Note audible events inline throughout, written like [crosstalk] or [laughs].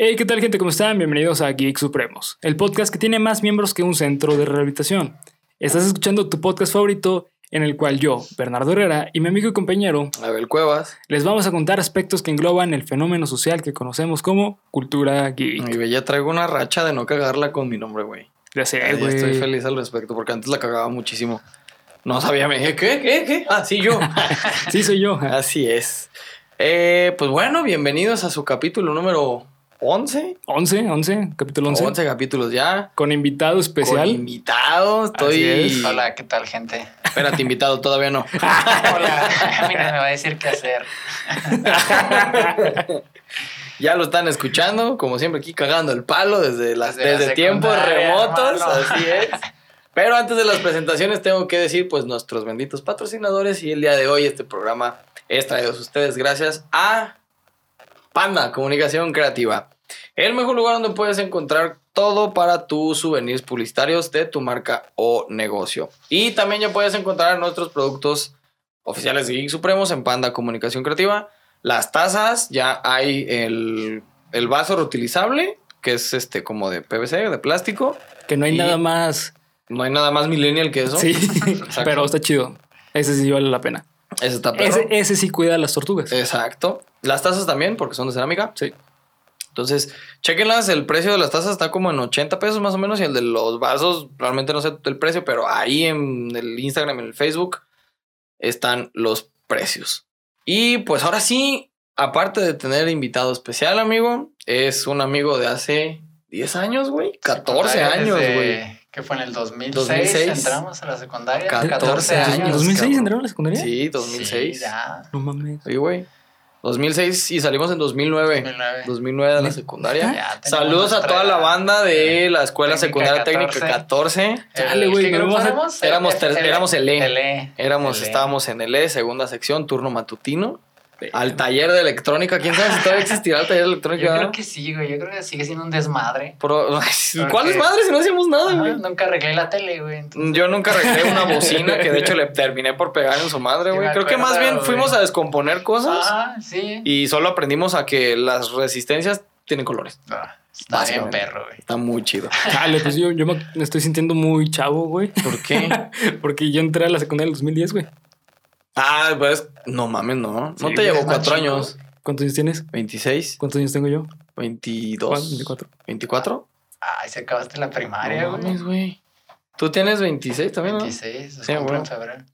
Hey, ¿qué tal gente? ¿Cómo están? Bienvenidos a Geek Supremos, el podcast que tiene más miembros que un centro de rehabilitación. Estás escuchando tu podcast favorito en el cual yo, Bernardo Herrera, y mi amigo y compañero, Abel Cuevas, les vamos a contar aspectos que engloban el fenómeno social que conocemos como cultura geek. y ya traigo una racha de no cagarla con mi nombre, güey. Ya sé, güey. Estoy feliz al respecto porque antes la cagaba muchísimo. No sabía, me dije, ¿qué? ¿Qué? ¿Qué? Ah, sí, yo. [laughs] Sí, soy yo. Así es. Eh, pues bueno, bienvenidos a su capítulo número 11. 11, 11, capítulo 11. 11 capítulos ya. Con invitado Con especial. invitado. Estoy. Así es. Hola, ¿qué tal, gente? Espérate, invitado, todavía no. [laughs] Hola, a mí no me va a decir qué hacer. [laughs] Ya lo están escuchando, como siempre, aquí cagando el palo desde, las, Desde la tiempos remotos. hermano. Así es. Pero antes de las presentaciones, tengo que decir, pues, nuestros benditos patrocinadores. Y el día de hoy, este programa es traído a ustedes gracias a Panda Comunicación Creativa. El mejor lugar donde puedes encontrar todo para tus souvenirs publicitarios de tu marca o negocio. Y también ya puedes encontrar nuestros productos oficiales de Geek Supremos en Panda Comunicación Creativa. Las tazas, ya hay el, el vaso reutilizable, que es este como de PVC, de plástico. Que no hay Y- nada más. No hay nada más millennial que eso. Sí, [laughs] pero está chido. Ese sí vale la pena. Ese está perro. Ese, ese sí cuida a las tortugas. Exacto. Las tazas también, porque son de cerámica. Sí. Entonces, chequenlas, el precio de las tazas está como en 80 pesos más o menos y el de los vasos, realmente no sé el precio, pero ahí en el Instagram, en el Facebook, están los precios. Y pues ahora sí, aparte de tener invitado especial, amigo, es un amigo de hace 10 años, güey, 14 Secundaria años, güey. ¿Qué fue en el 2006? 2006. Entramos a la secundaria. 14 14, años. años. ¿En 2006 cabrón. entraron a la secundaria? Sí, 2006. Sí, ya. No mames. Sí, güey. 2006 y salimos en 2009. 2009. 2009 de la secundaria. Ya Saludos a toda la banda de la Escuela Técnica Secundaria Técnica 14. 14. Chale, El- güey, ¿Qué no grupo vamos a- éramos? éramos El- éramos el E. E. Éramos, El E. estábamos en el E, segunda sección, turno matutino. Al taller de electrónica. ¿Quién sabe si todavía existirá el taller de Yo electrónica? creo que sí, güey. Yo creo que sigue siendo un desmadre. Ok. [laughs] ¿Cuáles madres si no hacíamos nada, Ajá, güey? nunca arreglé la tele, güey. entonces- Yo nunca arreglé una [laughs] bocina que de hecho le terminé por pegar en su madre, güey. Creo que más bien güey. fuimos a descomponer cosas Ah, sí. y solo aprendimos a que las resistencias tienen colores. Ah, Está bien perro, güey. Está muy chido. [laughs] Chale, pues yo, yo me me estoy sintiendo muy chavo, güey. ¿Por qué? Porque yo entré a la secundaria en el 2010, güey. Ah, pues, no mames, no. Sí, no te llevo es cuatro chico. años. ¿Cuántos años tienes? 26, ¿Cuántos años tengo yo? 22. ¿Cuál? 24. 24. Ay, se acabaste la primaria, No güey. mames, güey. Tú tienes 26 también, ¿no? 26, Sí, bueno. en febrero.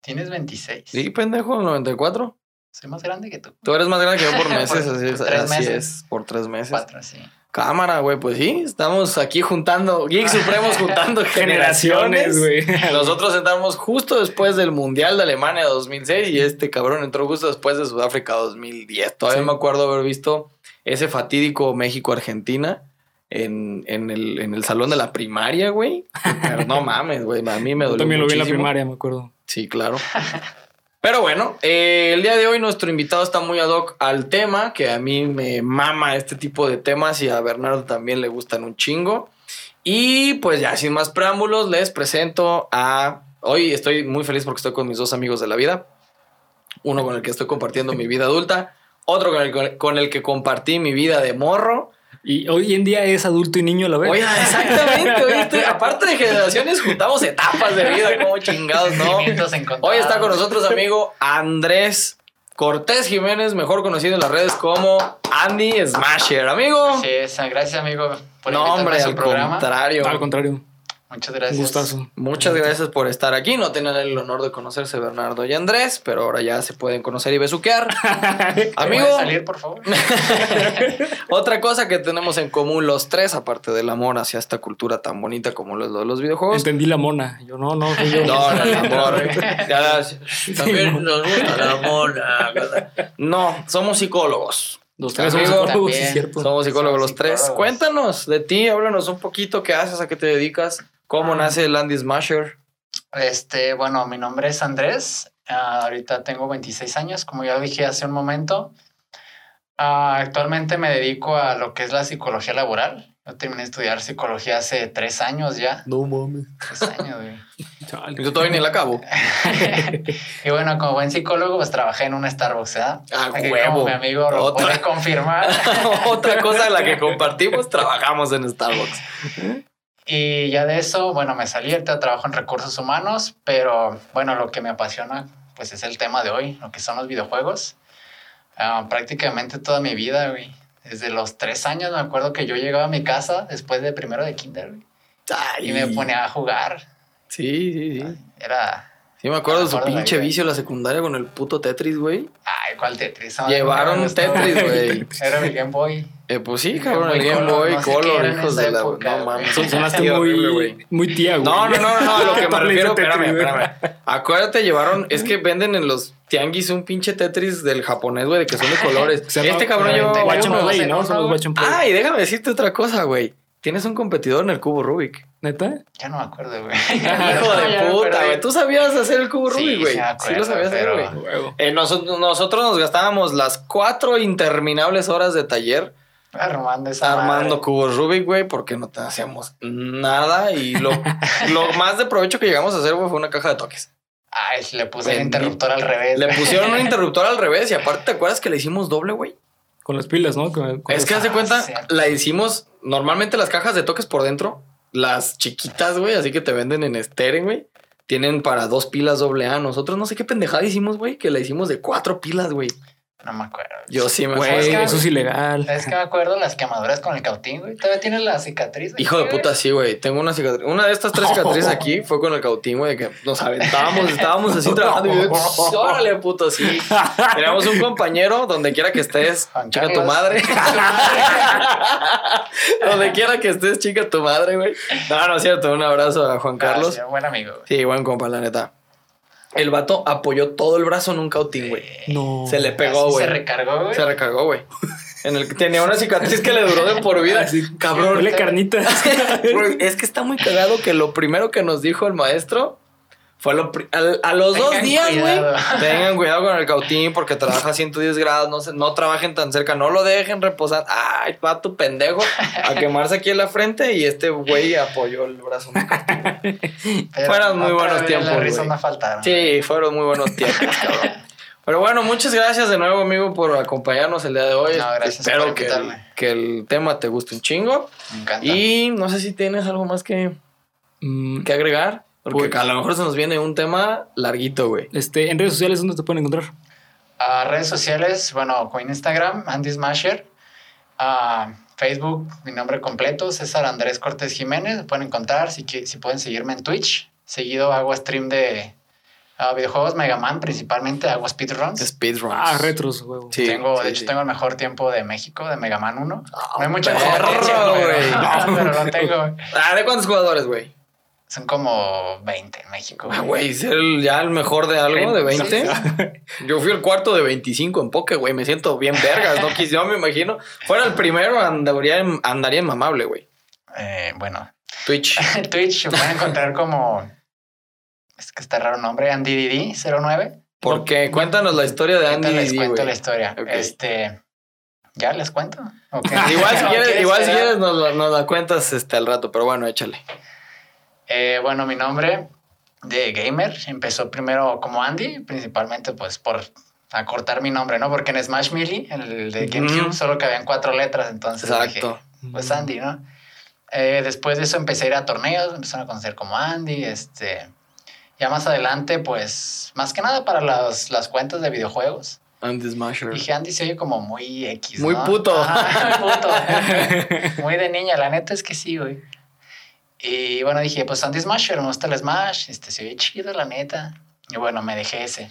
Tienes 26. Sí, pendejo, 94. Soy más grande que tú. Tú eres más grande que yo por [laughs] meses, Por- así, es, por tres así meses. es, por tres meses. Cuatro, sí. Cámara, güey, pues sí, estamos aquí juntando, Geek Supremos juntando [laughs] generaciones. güey. Nosotros entramos justo después del Mundial de Alemania 2006 y este cabrón entró justo después de Sudáfrica 2010. Todavía Sí. me acuerdo haber visto ese fatídico México-Argentina en, en el, en el salón de la primaria, güey. No mames, güey, a mí me Yo dolió también lo vi en la primaria, me acuerdo. Sí, claro. [laughs] Pero bueno, eh, el día de hoy nuestro invitado está muy ad hoc al tema, que a mí me mama este tipo de temas y a Bernardo también le gustan un chingo. Y pues ya sin más preámbulos, les presento a... Hoy estoy muy feliz porque estoy con mis dos amigos de la vida. Uno con el que estoy compartiendo mi vida adulta, otro con el, con el que compartí mi vida de morro. Y hoy en día es adulto y niño a la vez. Oye, exactamente, hoy estoy- aparte de generaciones, juntamos etapas de vida, como chingados, ¿no? Hoy está con nosotros, amigo Andrés Cortés Jiménez, mejor conocido en las redes como Andy Smasher. Amigo. Sí, gracias, amigo, por no, hombre, al programa. contrario. Al contrario, Muchas gracias. gustazo. Muchas gracias por estar aquí. No tenían el honor de conocerse Bernardo y Andrés, pero ahora ya se pueden conocer y besuquear. [laughs] Amigo, ¿Puedes salir, por favor? [laughs] otra cosa que tenemos en común los tres, aparte del amor hacia esta cultura tan bonita como lo es lo de los videojuegos. Entendí la mona. Yo no, no, soy yo. No, no, el [laughs] amor. Ya, también nos gusta la mona. No, somos psicólogos. Los tres somos psicólogos, sí, es cierto. Somos psicólogos Somos los tres. Cuéntanos de ti, háblanos un poquito, qué haces, a qué te dedicas, cómo Ah. nace el Andy Smasher. Este, bueno, mi nombre es Andrés. Ah, ahorita tengo 26 años, como ya dije hace un momento. Ah, actualmente me dedico a lo que es la psicología laboral. Yo terminé de estudiar psicología hace tres años ya. No mames. Tres años, güey. [laughs] Yo todavía ni la acabo. [laughs] y bueno, como buen psicólogo, pues trabajé en un Starbucks, ¿verdad? Ah, Aquí huevo. Como mi amigo lo Otra. puede confirmar. [laughs] Otra cosa de la que compartimos, trabajamos en Starbucks. Y ya de eso, bueno, me salí, ahorita trabajo en recursos humanos, pero bueno, lo que me apasiona, pues es el tema de hoy, lo que son los videojuegos. Ah, prácticamente toda mi vida, güey. Desde los tres años me acuerdo que yo llegaba a mi casa después de primero de kinder, güey, Ay. y me ponía a jugar. Sí, sí, sí. Era, Sí, me acuerdo de su de pinche vida. vicio la secundaria con el puto Tetris, güey. ay, ¿cuál Tetris? Ah, Llevaron. Tetris, güey. [laughs] Era mi Game Boy. Eh, pues sí, cabrón, el Game Boy Color, hijos de la... época, No mames. Sonaste muy, güey. muy tía, güey. No, no, no, no, a lo [laughs] que me refiero, espérame, espérame. Acuérdate, llevaron, es que venden en los tianguis un pinche Tetris del japonés, güey, de que son de colores. Este cabrón te- Watch and. Play, ¿no? Ah, y déjame decirte otra cosa, güey. Tienes un competidor en el cubo Rubik. ¿Neta? Ya no me acuerdo, güey. [laughs] Hijo de puta, güey. Tú sabías hacer el cubo Sí, Rubik, güey. sí lo sabías hacer, güey. Eh, noso- nosotros nos gastábamos las cuatro interminables horas de taller Armando esa armando madre. cubos Rubik, güey, porque no te hacíamos nada. Y lo, [laughs] lo más de provecho que llegamos a hacer, güey, fue una caja de toques. Ay, le puse el interruptor al revés. Le pusieron un [laughs] interruptor al revés y aparte, ¿te acuerdas que le hicimos doble, güey? Con las pilas, ¿no? Con- con Es que haz de cuenta, cierto. la hicimos normalmente las cajas de toques por dentro, las chiquitas, güey, así que te venden en Steren, güey. Tienen para dos pilas doble A. Nosotros no sé qué pendejada hicimos, güey, que la hicimos de cuatro pilas, güey. No me acuerdo. Yo sí me Güey, acuerdo. eso es ilegal. Es que me acuerdo las quemaduras con el cautín, güey. Todavía tienes la cicatriz. Hijo de güey? puta, sí, güey. Tengo una cicatriz. Una de estas tres [laughs] cicatrices aquí fue con el cautín, güey, de que nos aventábamos, estábamos así trabajando y yo, órale, puto, sí. [laughs] Teníamos un compañero, donde quiera que estés, Juan chica tu madre. [laughs] donde quiera que estés, chica tu madre, güey. No, no es cierto. Un abrazo a Juan Carlos. Gracias, buen amigo. güey. Sí, buen compa, la neta. El vato apoyó todo el brazo en un cautín, güey. No. Se le pegó, güey. Se recargó, güey. Se recargó, güey. En el que tenía una cicatriz que le duró de por vida. Así, Cabrón. Huele carnita. [laughs] Es que está muy cagado que lo primero que nos dijo el maestro fue lo pri- al- a, los dos Tengan días, güey. cuidado. [laughs] Tengan cuidado con el cautín porque trabaja a 110 grados, no, se, no trabajen tan cerca, no lo dejen reposar. Ay, va tu pendejo a quemarse aquí en la frente y este güey apoyó el brazo. Fueron muy buenos tiempos, no faltaron. Sí, fueron muy buenos tiempos, cabrón. Pero bueno, muchas gracias de nuevo, amigo, por acompañarnos el día de hoy. No, gracias Espero por que, invitarme. que el tema te guste un chingo. Me encanta. Y no sé si tienes algo más que, Mm, que agregar. Porque Pues- a lo mejor se nos viene un tema larguito, güey. este, en redes sociales, ¿dónde te pueden encontrar? A redes sociales, bueno, con Instagram, Andy Smasher. A Facebook, mi nombre completo, César Andrés Cortés Jiménez. Me pueden encontrar si, si pueden seguirme en Twitch. Seguido hago stream de ah, videojuegos Mega Man, principalmente hago speedruns. Speedruns. Ah, retros, huevo. Sí, tengo, sí, de hecho, sí. tengo el mejor tiempo de México, de Mega Man 1. no hay mucha perro, competencia, güey. pero, [laughs] pero lo tengo. Ah, ¿de cuántos jugadores, güey? Son como 20 en México. Ah, güey, ser el- ya el mejor de algo, de 20. Yo fui el cuarto de 25 en poke, güey. Me siento bien vergas, ¿no? Quis- Yo me imagino. Fuera el primero, andaría, en- andaría en mamable, güey. Eh, bueno, Twitch. [laughs] Twitch se pueden encontrar como. Es que está raro el nombre, AndyDD09. Porque cuéntanos la historia de Andy les Didi, cuento güey. la historia. Este. ¿Ya les cuento? ¿O qué? Igual si [laughs] ¿O quieres, quieres igual si quieres nos, la- nos la cuentas este, al rato, pero bueno, échale. Eh, bueno, mi nombre de gamer empezó primero como Andy, principalmente pues por acortar mi nombre, ¿no? Porque en Smash Melee, en el de GameCube, Ujú. solo cabían cuatro letras, entonces Exacto. dije, pues Andy, ¿no? Eh, después de eso empecé a ir a torneos, empezaron a conocer como Andy, este... Ya más adelante, pues, más que nada para las, las cuentas de videojuegos. Andy Smasher. Dije, Andy se oye como muy X, Muy ¿no? puto. Ajá, muy puto. [laughs] muy de niña, la neta es que sí, güey. Y bueno, dije, pues Andy Smasher, me gusta el Smash, este, se oye chido, la neta. Y bueno, me dejé ese.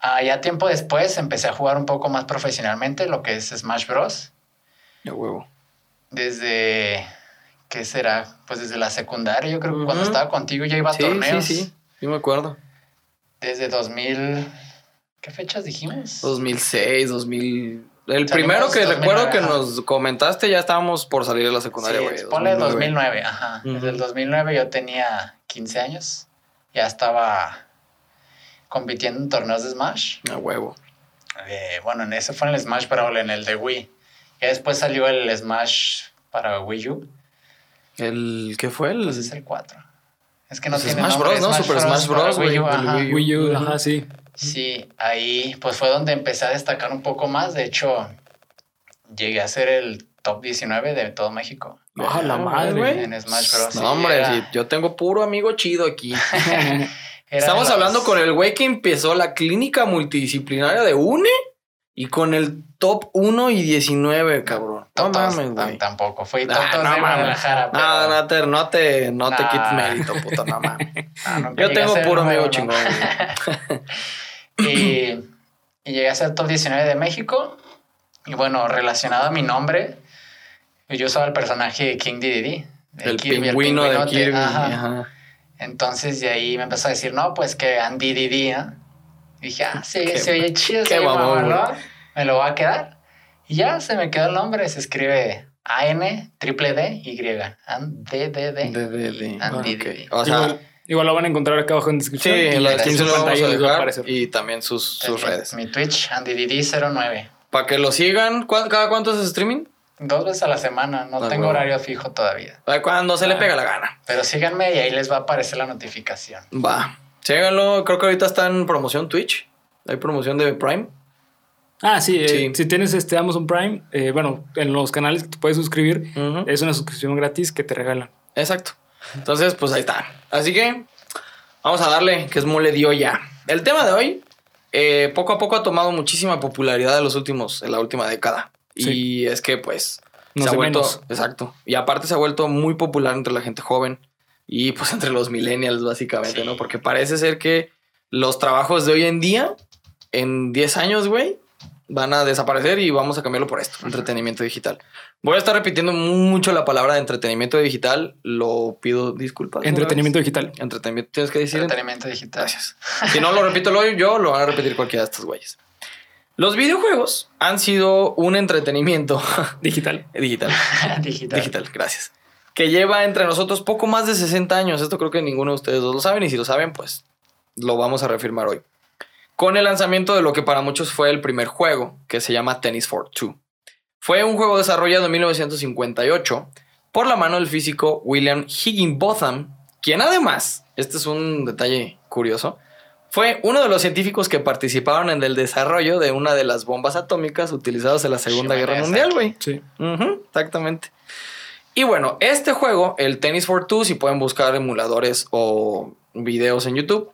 Ah, ya tiempo después empecé a jugar un poco más profesionalmente lo que es Smash Bros. De huevo. Desde, ¿qué será? Pues desde la secundaria, yo creo que cuando Ujú. estaba contigo ya iba a Sí, torneos. sí, sí. Sí me acuerdo. Desde 2000, ¿qué fechas dijimos? 2006, 2000... El Salimos primero que 2009, recuerdo que ajá. nos comentaste ya estábamos por salir de la secundaria, Sí, güey. ponle 2009, ajá. Ujú. Desde el 2009 yo tenía 15 años. Ya estaba compitiendo en torneos de Smash. A huevo. Eh, bueno, en ese fue en el Smash Brawl, en el de Wii. Ya después salió el Smash para Wii U. ¿El qué fue? El, Pues es el 4. Es que no Pues tiene Smash nombre, Bros, ¿no? Super Smash para Bros, Wii U, ajá. Wii U. Wii U, ajá, sí. Sí, ahí pues fue donde empecé a destacar un poco más. De hecho, llegué a ser el top 19 de todo México Ah, la Ah, madre. güey. en Smash Bros. No, hombre, era- sí, yo tengo puro amigo chido aquí. [laughs] Estamos los- hablando con el güey que empezó la clínica multidisciplinaria de UNE y con el top 1 y 19, cabrón. No mames, tam- güey. Tampoco, fui Ah, totos no de. Guadalajara. pero- No, no te, no te, no te Nah. quites mérito, puto, no mames. [laughs] Yo tengo puro amigo chingón. [laughs] y, y llegué a ser top 19 de México. Y bueno, relacionado a mi nombre, yo usaba el personaje de King Dedede. El pingüino de pingüinote, Kirby. ajá. ajá. Entonces de ahí me empezó a decir, no, pues que Andy Didi, ¿no? Y dije, ah, sí, Qué- se oye chido, qué se oye mamón, mamalón, me lo va a quedar. Y ya se me quedó el nombre, se escribe A-N, triple D, Y, D, D, D, De, de, de. Andy Ok. Didi. O sea, igual, lo van a encontrar acá abajo en sí, descripción. en la descripción pantalla les va a aparecer. y también sus, sus Mi- redes. Mi Twitch, Andy Didi 09. Para que lo sigan, ¿cu- ¿cada cuánto es streaming? Dos veces a la semana, no Ah, tengo horario fijo todavía. Cuando se le Ah. pega la gana. Pero síganme y ahí les va a aparecer la notificación. Va. Síganlo. Creo que ahorita está en promoción Twitch. Hay promoción de Prime. Ah, sí, eh, Sí. si tienes este Amazon Prime, eh, bueno, en los canales que te puedes suscribir, es una suscripción gratis que te regalan. Exacto. Entonces, pues ahí está. Así que vamos a darle, que es mole dio ya. El tema de hoy, eh, poco a poco ha tomado muchísima popularidad en los últimos, en la última década. Sí. Y es que, pues, No se ha vuelto, menos. exacto. Y aparte se ha vuelto muy popular entre la gente joven y pues entre los millennials, básicamente, Sí. ¿no? Porque parece ser que los trabajos de hoy en día, en 10 años, güey, van a desaparecer y vamos a cambiarlo por esto, entretenimiento digital. Voy a estar repitiendo mucho la palabra de entretenimiento digital, lo pido disculpas. Entretenimiento digital. Entretenimiento, tienes que decir. Entretenimiento digital. Gracias. Si no lo repito lo- yo, lo van a repetir cualquiera de estos güeyes. Los videojuegos han sido un entretenimiento [laughs] Digital. digital. [laughs] digital. Digital, gracias. Que lleva entre nosotros poco más de 60 años. Esto creo que ninguno de ustedes dos lo saben. Y si lo saben, pues lo vamos a reafirmar hoy. Con el lanzamiento de lo que para muchos fue el primer juego, que se llama Tennis for Two. Fue un juego desarrollado en 1958 por la mano del físico William Higginbotham, quien además, este es un detalle curioso, fue uno de los científicos que participaron en el desarrollo de una de las bombas atómicas utilizadas en la Segunda Guerra. Mundial, güey. Sí. Exactamente. Y bueno, este juego, el Tennis for Two, si pueden buscar emuladores o videos en YouTube,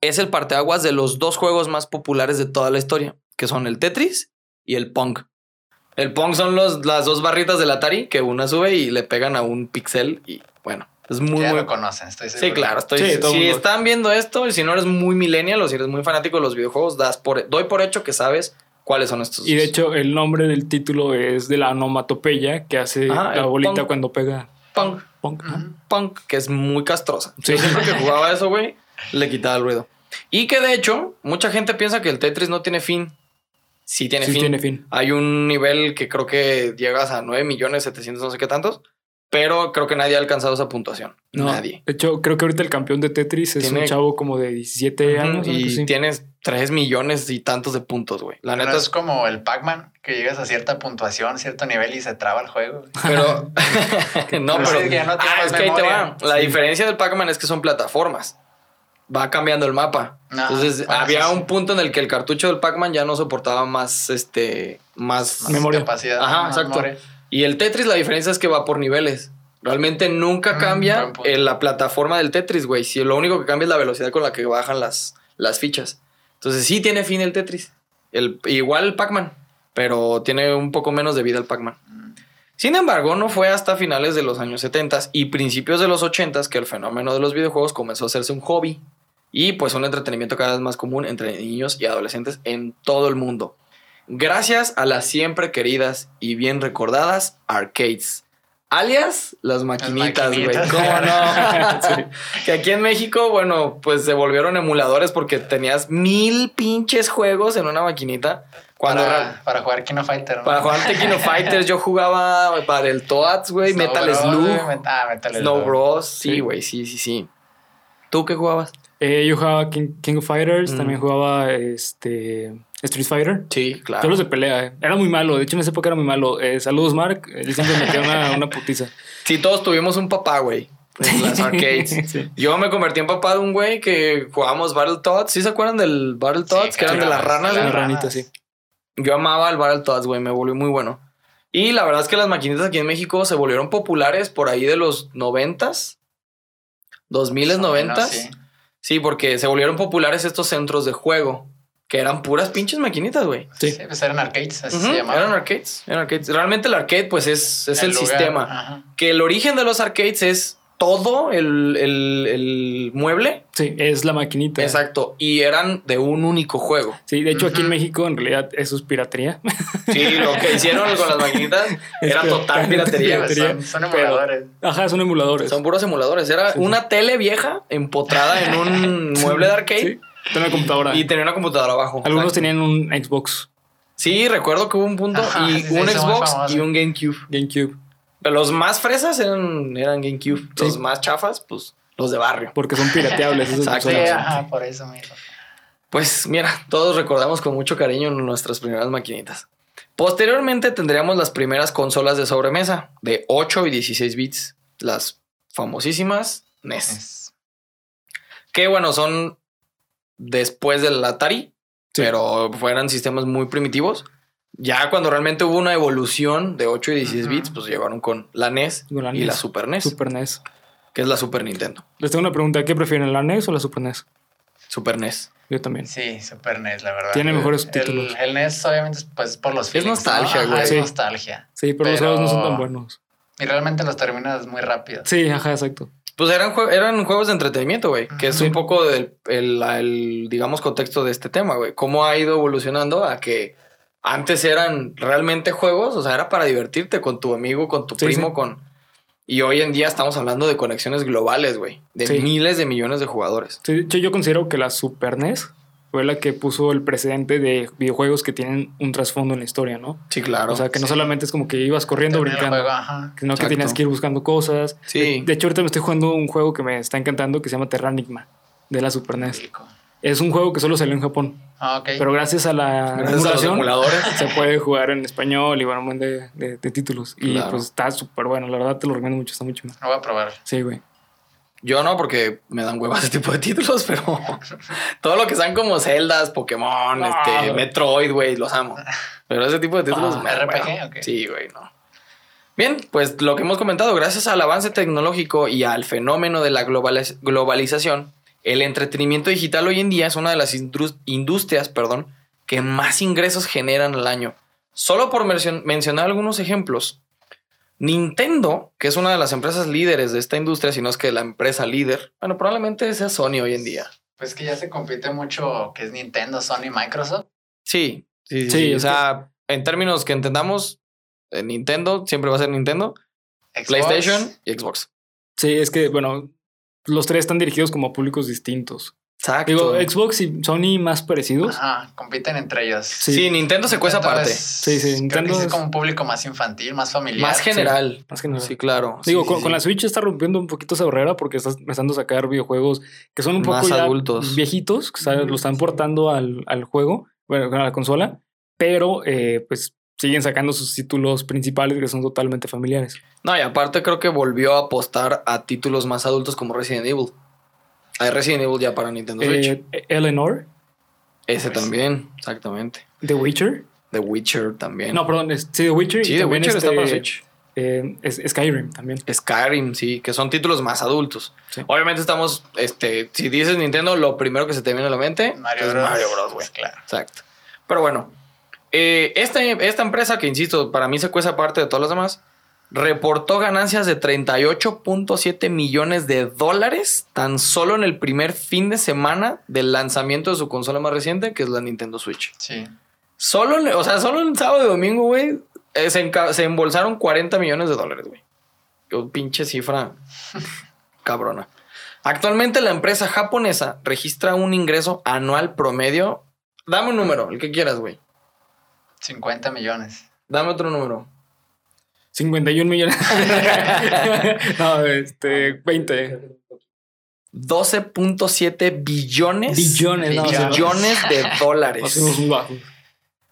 es el parteaguas de los dos juegos más populares de toda la historia, que son el Tetris y el Pong. El Pong son los, las dos barritas del Atari que una sube y le pegan a un pixel y bueno, es muy, ya muy... lo conocen, estoy seguro. Sí, claro, estoy, Sí, todo si mundo. están viendo esto y si no eres muy millennial o si eres muy fanático de los videojuegos, das por, doy por hecho que sabes cuáles son estos. Y de hecho, el nombre del título es de la onomatopeya que hace Ajá, la bolita pong. cuando pega. Pong. Pong. Ajá. Ujú. punk, que es muy castrosa. Sí. Yo siempre que jugaba eso, güey, le quitaba el ruido. Y que de hecho, mucha gente piensa que el Tetris no tiene fin. Sí tiene Sí fin. tiene fin. Hay un nivel que creo que llegas a 9 millones 700 no sé qué tantos, pero creo que nadie ha alcanzado esa puntuación. No, Nadie. De hecho, creo que ahorita el campeón de Tetris es Tiene- un chavo como de 17 años. Y tienes 3 millones y tantos de puntos, güey. La Pero neta es es como el Pac-Man, que llegas a cierta puntuación, cierto nivel y se traba el juego. [laughs] Pero. [laughs] [laughs] no, Pero pero. sí, que ya no tiene ah, es que ahí te va. La Sí. diferencia del Pac-Man es que son plataformas. Va cambiando el mapa. Ah, Entonces, había sí, sí. un punto en el que el cartucho del Pac-Man ya no soportaba más, este. Más. Más Memoria. capacidad. Ajá, más exacto. memoria. Y el Tetris, la diferencia es que va por niveles. Realmente nunca Mm, cambia eh, la plataforma del Tetris, güey. Si lo único que cambia es la velocidad con la que bajan las, las fichas. Entonces, sí tiene fin el Tetris. El, igual el Pac-Man, pero tiene un poco menos de vida el Pac-Man. Sin embargo, no fue hasta finales de los años 70 y principios de los 80 que el fenómeno de los videojuegos comenzó a hacerse un hobby y pues un entretenimiento cada vez más común entre niños y adolescentes en todo el mundo. Gracias a las siempre queridas y bien recordadas arcades, alias las maquinitas, güey. ¿Cómo no? [laughs] [laughs] Que aquí en México, bueno, pues se volvieron emuladores porque tenías mil pinches juegos en una maquinita. Cuando para, ra- para jugar Kino Fighter. ¿no? para jugar [laughs] Tekken Fighters yo jugaba para el Toads, güey, Metal Bros, Slug, ah, Metal Snow. Bros. Sí, Sí. güey, sí, sí, sí. ¿Tú qué jugabas? Eh, yo jugaba King, King of Fighters, Mm. también jugaba este Street Fighter. Sí, claro. Todos los de pelea, eh. Era muy malo. De hecho, en esa época era muy malo. Eh, saludos, Mark. Él siempre metía una, [laughs] una putiza. Sí, todos tuvimos un papá, güey. En las [laughs] arcades. Sí. Yo me convertí en papá de un güey que jugábamos Battletoads. ¿Sí se acuerdan del Battletoads? Sí, que eran de las ranas, La güey. claro. ranita, sí. Yo amaba el Battletoads, güey. Me volvió muy bueno. Y la verdad es que las maquinitas aquí en México se volvieron populares por ahí de los noventas. 2000 Más o menos, noventas. Sí. Porque se volvieron populares estos centros de juego. Que eran puras pinches maquinitas, güey. Sí. Sí, pues eran arcades, así se llamaban. Eran arcades, eran arcades. Realmente el arcade, pues, es, es el, lugar, sistema. ajá. Que el origen de los arcades es todo el, el- el mueble. Sí, es la maquinita. Exacto. Y eran de un único juego. Sí, de hecho, aquí en. México, en realidad, eso es piratería. Sí, lo que hicieron con las maquinitas [laughs] era Es total piratería. son, pero- emuladores. Ajá, son emuladores. Son puros emuladores. Era Sí, sí. una tele vieja empotrada en un [laughs] mueble de arcade Sí, tiene una computadora. y tenía una computadora abajo. Algunos Exacto. tenían un Xbox, Sí, recuerdo que hubo un punto Ajá, y un Xbox y un GameCube. GameCube, los más fresas eran, eran GameCube. Sí. Los más chafas, pues los de barrio. porque son pirateables. esas Exacto. Sí, consolas. ajá, por eso mismo. Pues mira, todos recordamos con mucho cariño nuestras primeras maquinitas. Posteriormente tendríamos las primeras consolas de sobremesa de 8 y 16 bits, las famosísimas NES, Es- que bueno, son después del Atari, Sí. pero fueran sistemas muy primitivos. Ya cuando realmente hubo una evolución de 8 y 16 Ujú. bits, pues llegaron con la NES Con la y NES. la Super NES, Super NES. que es la Super Nintendo. Les tengo una pregunta. ¿Qué prefieren, la NES o la Super NES? Super NES. Yo también. Sí, Super NES, la verdad. Tiene mejores El- títulos. El, NES, obviamente, es pues, por los Es feelings, nostalgia, ¿no? güey. Ajá, Sí. Es nostalgia. Sí, pero, los juegos no son tan buenos. Y realmente los terminas muy rápido. Sí, ajá, exacto. Pues eran, jue- eran juegos de entretenimiento, güey. Que es Sí. un poco del, el, el, digamos, contexto de este tema, güey. Cómo ha ido evolucionando a que antes eran realmente juegos, o sea, era para divertirte con tu amigo, con tu Sí, primo, sí. con... Y hoy en día estamos hablando de conexiones globales, güey. De Sí. miles de millones de jugadores. Sí, de hecho, yo considero que la Super NES fue la que puso el precedente de videojuegos que tienen un trasfondo en la historia, ¿no? Sí, claro. o sea, que no sí. solamente es como que ibas corriendo, brincando, sino que tenías que ir buscando cosas. Sí. De, de hecho, ahorita me estoy jugando un juego que me está encantando que se llama Terranigma, de la Super NES. Rico. Es un juego que solo salió en Japón, Ah, ok. pero gracias a la emulación [laughs] se puede jugar en español y bueno, un buen de, de- de títulos. Y Claro. pues está súper bueno, la verdad te lo recomiendo mucho, está mucho. Lo voy a probar. Sí, güey. Yo no, porque me dan huevas ese tipo de títulos, [laughs] pero todo lo que sean como Zeldas, Pokémon, No. este, Metroid, güey, los amo. Pero ese tipo de títulos Ah, me dan RPG, hueva. ok. Sí, güey, no. Bien, pues lo que hemos comentado, gracias al avance tecnológico y al fenómeno de la globaliz- globalización, el entretenimiento digital hoy en día es una de las indus- industrias, perdón, que más ingresos generan al año. Solo por mencio- mencionar algunos ejemplos, Nintendo, que es una de las empresas líderes de esta industria, si no es que la empresa líder, bueno, probablemente sea Sony hoy en día. Pues que ya se compite mucho que es Nintendo, Sony, Microsoft. Sí, sí, sí. Sí, sí. O sea, en términos que entendamos, eh, Nintendo siempre va a ser Nintendo, Xbox. PlayStation y Xbox. Sí, es que, bueno, los tres están dirigidos como a públicos distintos. Exacto. Digo, Xbox y Sony más parecidos. Ajá, compiten entre ellos. Sí. Sí, Nintendo se Nintendo aparte. es- Sí, sí, creo Nintendo que sí es- como un público más infantil, más familiar. Más general. Más que nada. Sí, claro. Digo, Sí, con, sí, con sí. la Switch está rompiendo un poquito esa barrera porque está empezando a sacar videojuegos que son un poco Más ya adultos. viejitos, que está- lo están portando al, al juego, bueno, a la consola, pero eh, pues siguen sacando sus títulos principales que son totalmente familiares. No, y aparte creo que volvió a apostar a títulos más adultos como Resident Evil. Hay Resident Evil ya para Nintendo Switch. Eh, Eleanor, Ese pues- también, exactamente. The Witcher. The Witcher también. No, perdón, es- sí, The Witcher. sí, y The también Witcher está este, para Switch. eh, es- Skyrim también. Skyrim, sí, que son títulos más adultos. Sí. Obviamente estamos, este, si dices Nintendo, lo primero que se te viene a la mente Mario es Bros. Mario Bros, güey. Claro. Exacto. Pero bueno, eh, esta, esta empresa que, insisto, para mí se cuesta aparte de todas las demás, reportó ganancias de 38.7 millones de dólares tan solo en el primer fin de semana del lanzamiento de su consola más reciente, que es la Nintendo Switch. Sí. Solo, o sea, solo en sábado y domingo, güey, eh, se, se embolsaron 40 millones de dólares, güey. Qué pinche cifra [laughs] cabrona. Actualmente la empresa japonesa registra un ingreso anual promedio. Dame un número, el que quieras, güey. 50 millones. Dame otro número. 51 millones. [laughs] no, este, 20. 12.7 billones, Billones, no, billones de dólares.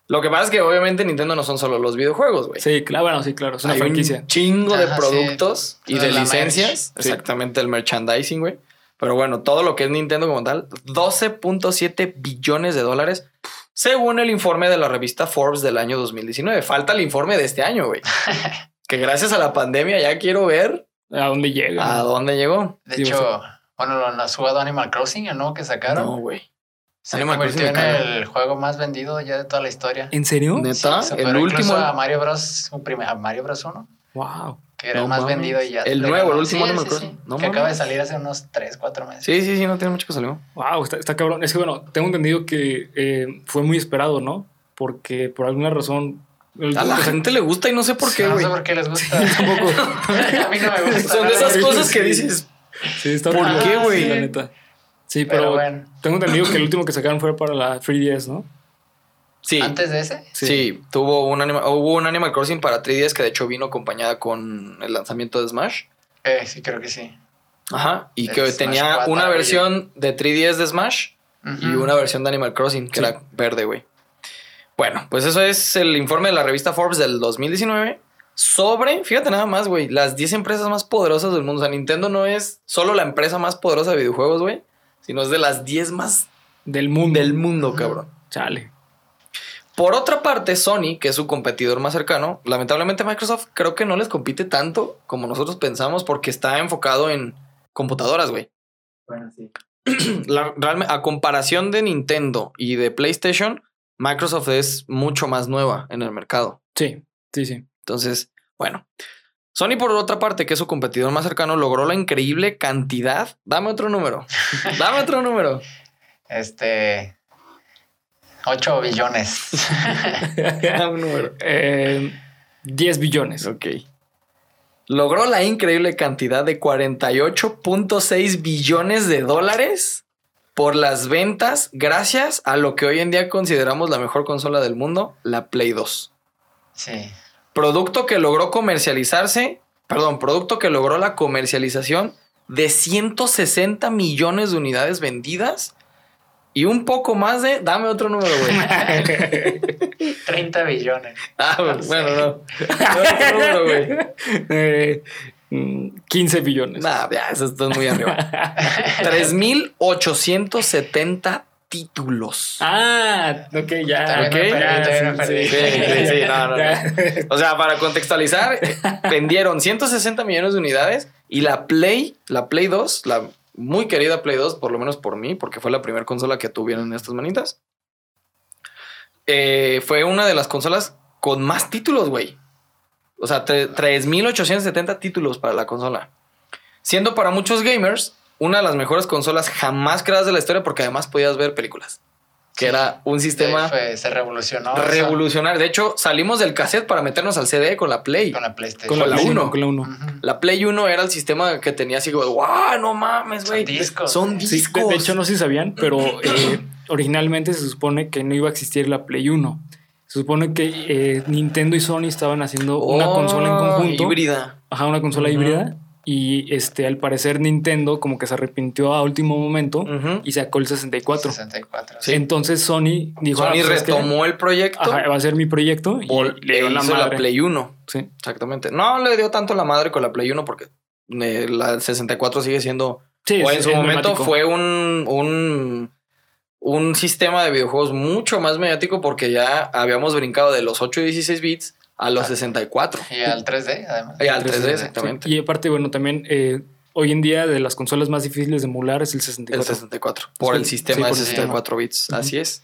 Lo que pasa es que obviamente Nintendo no son solo los videojuegos, güey. Sí, claro, bueno, sí, claro. Es una Hay franquicia. un chingo de Ajá, sí. productos y de licencias. merch. Sí. Exactamente, el merchandising, güey. Pero bueno, todo lo que es Nintendo como tal, 12.7 billones de dólares, según el informe de la revista Forbes del año 2019. Falta el informe de este año, güey. [laughs] que gracias a la pandemia ya quiero ver ¿A dónde llega? a dónde llegó. De Sí, hecho, bueno, ¿lo- ¿no has jugado Animal Crossing, el nuevo que sacaron? No, güey. Se Animal convirtió en el juego más vendido ya de toda la historia. ¿En serio? Neta, Sí, el último. a Mario Bros. un primer- a Mario Bros. 1, Wow. Que era No el más mames. vendido y ya. El nuevo, el último Sí, Animal sí, Crossing. sí, No que acaba de mames. salir hace unos 3, 4 meses. Sí, sí, sí, no tiene mucho que salió. Wow, está, está cabrón. Es que bueno, tengo entendido que eh, fue muy esperado, ¿no? Porque por alguna razón. el- A la sea, gente le gusta y no sé por qué, no sé por qué les gusta. [laughs] tampoco. [laughs] a mí no me gusta. Son de esas cosas que Sí. dices. Sí, está ¿Por qué, güey? La neta. Sí, pero, Pero bueno, tengo entendido que el último que sacaron fue para la 3DS, ¿no? Sí. antes de ese, Sí, tuvo un anima- hubo un Animal Crossing para 3DS que de hecho vino acompañada con el lanzamiento de Smash. eh, sí, creo que sí. Ajá. Y El que Smash tenía 4, una versión de 3DS de Smash y una versión de Animal Crossing que Sí. era verde, güey. Bueno, pues eso es el informe de la revista Forbes del 2019 sobre, fíjate nada más, güey, las 10 empresas más poderosas del mundo. O sea, Nintendo no es solo la empresa más poderosa de videojuegos, güey, sino es de las 10 más Del mundo. del mundo, cabrón. Chale. Por otra parte, Sony, que es su competidor más cercano, lamentablemente Microsoft creo que no les compite tanto como nosotros pensamos porque está enfocado en computadoras, güey. Bueno, sí. [clears throat] La- a comparación de Nintendo y de PlayStation, Microsoft es mucho más nueva en el mercado. Sí, sí, sí. Entonces, bueno. Sony, por otra parte, que es su competidor más cercano, logró la increíble cantidad. Dame otro número. [laughs] Dame otro número. Este. 8 billones. [laughs] Un número. Eh, 10 billones. Ok. Logró la increíble cantidad de 48.6 billones de dólares por las ventas gracias a lo que hoy en día consideramos la mejor consola del mundo, la Play 2. sí. Producto que logró comercializarse, perdón, producto que logró la comercialización de 160 millones de unidades vendidas y un poco más de... Dame otro número, güey. [laughs] 30 billones. Ah, bueno, no. Dame otro número, güey. [laughs] Eh, mm, 15 billones. Nah, ya, eso está muy arriba. [laughs] 3.870 títulos. Ah, ok, ya. También ok, me perdí, sí. Sí, sí, sí, no, no. O sea, para contextualizar, eh, vendieron 160 millones de unidades y la Play, la Play 2, la muy querida Play 2, por lo menos por mí, porque fue la primera consola que tuvieron estas manitas, eh, fue una de las consolas con más títulos, güey. O sea, tre- 3.870 títulos para la consola. Siendo para muchos gamers una de las mejores consolas jamás creadas de la historia porque además podías ver películas. Que Sí. era un sistema Fue- se revolucionó. eso revolucionario. De hecho, salimos del cassette para meternos al CD con la Play. Con la PlayStation. Con la, la Play uno. uno, Con la 1. Ujú. La Play 1 era el sistema que tenía así como, ¡guau! No mames, Son güey. discos. Son Sí, discos. de, de hecho, no sé si sabían, pero eh, originalmente se supone que no iba a existir la Play 1. Se supone que eh, Nintendo y Sony estaban haciendo una Oh, consola en conjunto. Híbrida. Ajá, una consola híbrida. Y este, al parecer, Nintendo como que se arrepintió a último momento Ujú. y sacó el 64. 64. Sí. Entonces Sony dijo: Sony "Ah, pues, es que- retomó el proyecto Ajá, va a ser mi proyecto. Y le dio e la hizo la madre. Play 1. Sí. Exactamente. No le dio tanto la madre con la Play 1 porque eh, la 64 sigue siendo Sí, o en su momento emblemático. fue un, un, un sistema de videojuegos mucho más mediático porque ya habíamos brincado de los 8 y 16 bits a los Ah. 64. Y al 3D, además. Y al 3D, 3D, sí. exactamente. Y aparte, bueno, también eh, hoy en día de las consolas más difíciles de emular es el 64. El 64. Por Sí, el sistema sí, de por el 64 bits. Ujú. Así es.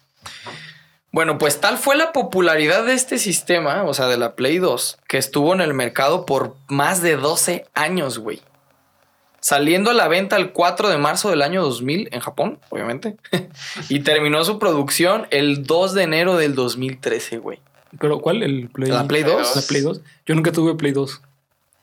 Bueno, pues tal fue la popularidad de este sistema, o sea, de la Play 2, que estuvo en el mercado por más de 12 años, güey. Saliendo a la venta el 4 de marzo del año 2000 en Japón, obviamente. [laughs] y terminó su producción el 2 de enero del 2013, güey. ¿Pero cuál? ¿El Play, ¿La Play 2? ¿La Play 2? Yo nunca tuve Play 2.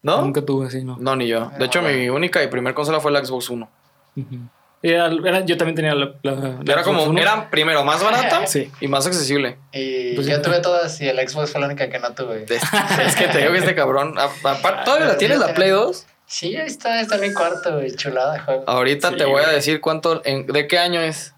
¿No? Nunca tuve así, no. No, ni yo. De hecho, mi única y primer consola fue la Xbox One. Ujú. Era- era- yo también tenía la. la- la Era como, era primero más barata [laughs] Sí. y más accesible. Y Pues yo sí. tuve todas y el Xbox fue la única que no tuve. Es, es que te digo que este cabrón. a- Aparte, ¿todavía la tienes la Play 2? Sí, ahí está, está en mi cuarto, güey. Chulada juego. Ahorita Sí, te voy a decir cuánto. en- ¿De qué año es?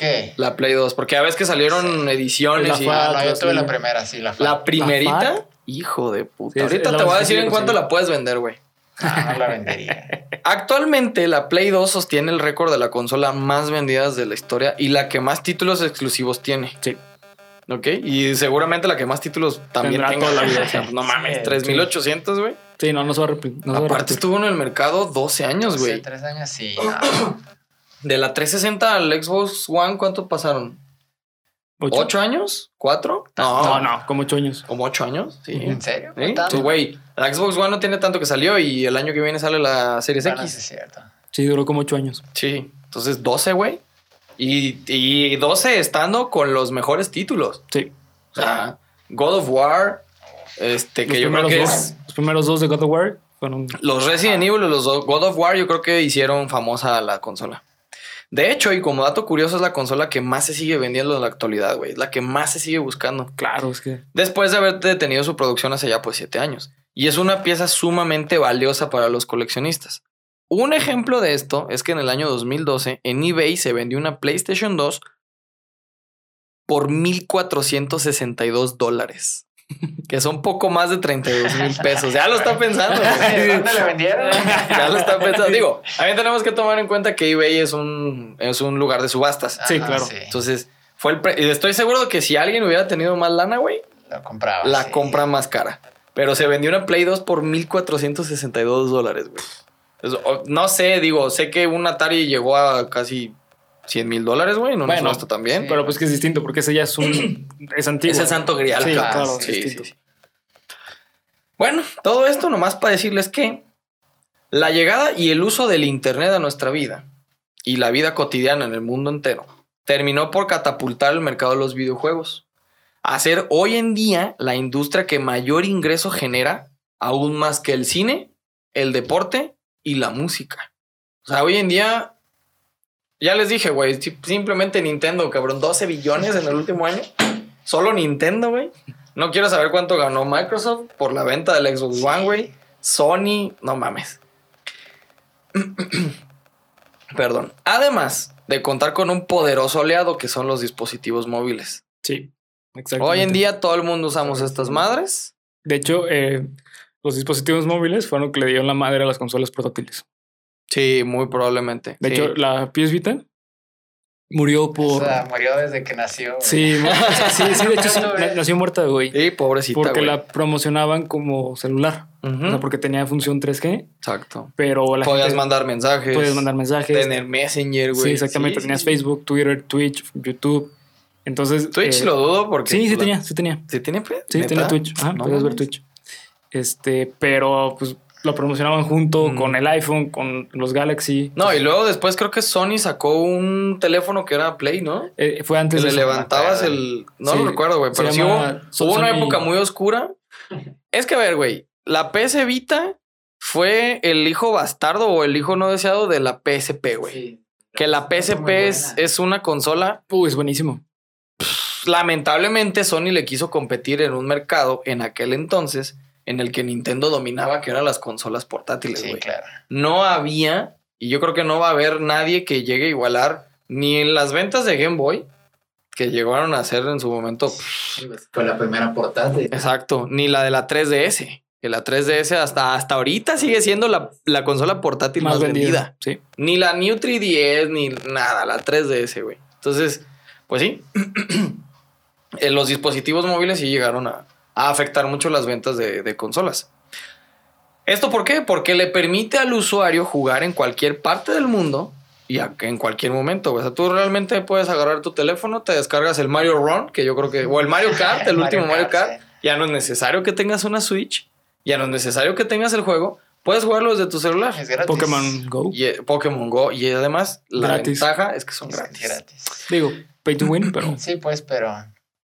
¿Qué? La Play 2. Porque a veces que salieron ediciones La y. FAT. No, yo tuve la primera, sí, la primerita. Hijo de puta. Sí, Ahorita te voy a decir en cuánto la puedes vender, güey. Ah, no la vendería. [laughs] Actualmente la Play 2 sostiene el récord de la consola más vendida de la historia y la que más títulos exclusivos tiene. Sí. ¿Ok? Y seguramente la que más títulos también Tendrá tenga. toda la vida, O sea, [laughs] sí. no mames, Sí, 3800, güey. Sí, no, no se va a repetir. No Aparte estuvo en el mercado 12 años, güey. tres años sí. no. [clears throat] De la 360 al Xbox One, ¿cuánto pasaron? ¿Ocho? ¿Ocho años? ¿Cuatro? No, no, como ocho años. ¿Como ocho años? Sí. ¿En serio? ¿Sí? Sí, güey. La Xbox One no tiene tanto que salió y el año que viene sale la Series Bueno, sí X. es cierto. Sí, duró como ocho años. Sí. Entonces 12, güey. Y, y 12 estando con los mejores títulos. Sí. O sea, God of War, este, que los, yo creo primeros que dos, es... los primeros dos de God of War fueron. Los Resident Evil y los God of War yo creo que hicieron famosa la consola. De hecho, y como dato curioso, es la consola que más se sigue vendiendo en la actualidad, güey. Es la que más se sigue buscando. Claro, es que. Después de haber detenido su producción hace ya pues siete años. Y es una pieza sumamente valiosa para los coleccionistas. Un ejemplo de esto es que en el año 2012 en eBay se vendió una PlayStation 2 por 1.462 dólares. Que son poco más de 32 mil pesos. Ya lo está pensando. [laughs] ¿Dónde le vendieron? Ya lo está pensando. Digo, también tenemos que tomar en cuenta que eBay es un, es un lugar de subastas. Sí, claro. Entonces, fue el pre- y estoy seguro de que si alguien hubiera tenido más lana, güey, Lo compraba. la sí. compra más cara. Pero se vendió una Play 2 por 1462 dólares, güey. No sé, digo, sé que un Atari llegó a casi 100 mil dólares, güey. No Bueno, esto también. sí. Pero pues que es distinto, porque ese ya es un. [clears throat] es antiguo. Es el santo grial. Sí, acá. claro, Sí, distinto. Bueno, todo esto nomás para decirles que la llegada y el uso del Internet a nuestra vida y la vida cotidiana en el mundo entero terminó por catapultar el mercado de los videojuegos. A ser hoy en día la industria que mayor ingreso genera, aún más que el cine, el deporte y la música. O sea, hoy en día, ya les dije, güey, si- simplemente Nintendo, cabrón, 12 billones en el último año. Solo Nintendo, güey. No quiero saber cuánto ganó Microsoft por la venta del Xbox One, güey. Sony, no mames. [clears throat] Perdón. Además de contar con un poderoso aliado que son los dispositivos móviles. Sí, exacto. Hoy en día todo el mundo usamos estas madres. De hecho, eh, los dispositivos móviles fueron lo que le dieron la madre a las consolas portátiles. Sí, muy probablemente. De Sí. hecho, la PS Vita murió O por. sea, murió desde que nació. güey. Sí, sí, sí, de hecho sí, [laughs] nació muerta, güey. Sí, pobrecita, Porque güey. la promocionaban como celular. O sea, porque tenía función 3G, Exacto. pero la Podías gente- mandar mensajes. podías mandar mensajes. Tener Messenger, güey. Sí, exactamente. Sí, Tenías sí. Facebook, Twitter, Twitch, YouTube. Entonces. Twitch eh, lo dudo porque. Sí, sí la- tenía, sí tenía. ¿Sí tiene? pues? Sí, ¿Neta? tenía Twitch. Ajá, No podías ver. Twitch. Este, pero pues lo promocionaban junto Mm. con el iPhone, con los Galaxy. No, y luego después creo que Sony sacó un teléfono que era Play, ¿no? Eh, fue antes le de eso. levantabas me el. No Sí, lo recuerdo, güey. Pero sí hubo, una época muy oscura. Es que, a ver, güey. La PS Vita fue el hijo bastardo o el hijo no deseado de la PSP, güey. Sí. Que la PSP es, es una consola. Uy, es buenísimo. Lamentablemente, Sony le quiso competir en un mercado en aquel entonces en el que Nintendo dominaba, que eran las consolas portátiles, Sí, güey. claro. no había, y yo creo que no va a haber nadie que llegue a igualar ni en las ventas de Game Boy, que llegaron a ser en su momento, Fue la primera portátil. exacto, ni la de la 3DS, que la 3DS hasta, hasta ahorita sigue siendo la, la consola portátil más, Más vendida. vendida. Sí. Ni la New 3DS, ni nada, la 3DS, güey. Entonces, pues sí, [clears throat] los dispositivos móviles sí llegaron a, a afectar mucho las ventas de, de consolas. ¿Esto por qué? Porque le permite al usuario jugar en cualquier parte del mundo y a- en cualquier momento. O sea, tú realmente puedes agarrar tu teléfono, te descargas el Mario Run, que yo creo que, o el Mario Kart, [laughs] el último Mario Kart. sí. Ya no es necesario que tengas una Switch, ya no es necesario que tengas el juego, puedes jugarlo desde tu celular. Es gratis. Pokémon Go. Y, eh, Pokémon Go. Y además, la Gratis. ventaja es que son Es gratis. gratis. Digo, pay to win, pero. Sí, pues, pero.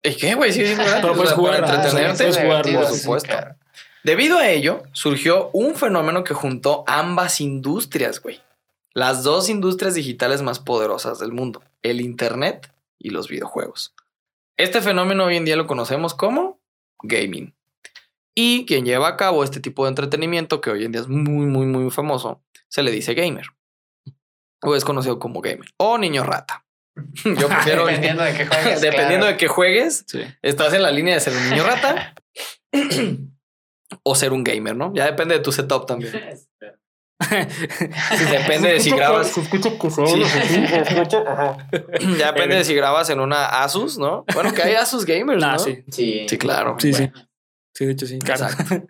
¿Y qué, güey? Sí, es. Pero puedes jugar, para entretenerte. puedes jugar, por supuesto. claro. Debido a ello, surgió un fenómeno que juntó ambas industrias, güey. Las dos industrias digitales más poderosas del mundo, el Internet y los videojuegos. Este fenómeno hoy en día lo conocemos como gaming. Y quien lleva a cabo este tipo de entretenimiento, que hoy en día es muy, muy, muy famoso, se le dice gamer. O es conocido como gamer. O niño rata. Yo [laughs] prefiero. Dependiendo de qué [laughs] juegues. dependiendo claro. de qué juegues, Sí. estás en la línea de ser un niño rata [clears throat] o ser un gamer, ¿no? Ya depende de tu setup también. [laughs] Depende de si grabas. Que Sí. [clears throat] Ya depende de si grabas en una Asus, ¿no? Bueno, que hay Asus gamers, Nah, ¿no? sí. Sí. Sí, claro. Sí, Bueno. sí. Sí, de hecho sí. Claro. Exacto.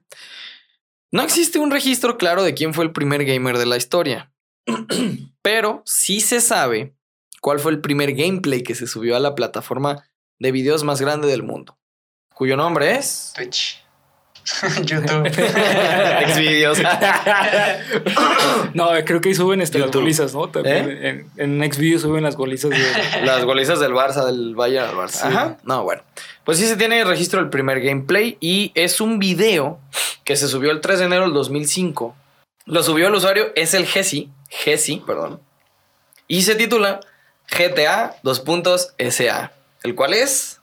No existe un registro claro de quién fue el primer gamer de la historia, [clears throat] pero sí se sabe cuál fue el primer gameplay que se subió a la plataforma de videos más grande del mundo, cuyo nombre es Twitch. [laughs] YouTube. [laughs] Xvideos. [laughs] No, creo que ahí suben este, las golizas, ¿no? También ¿Eh? en, en Xvideo suben las golizas de... Las golizas del Barça, del Bayern al Barça. Sí. Ajá. No, bueno. Pues sí se tiene registro del primer gameplay y es un video que se subió el 3 de enero del 2005. Lo subió el usuario, es el Jesse, Jesse, perdón. Y se titula GTA 2 puntos SA, el cual es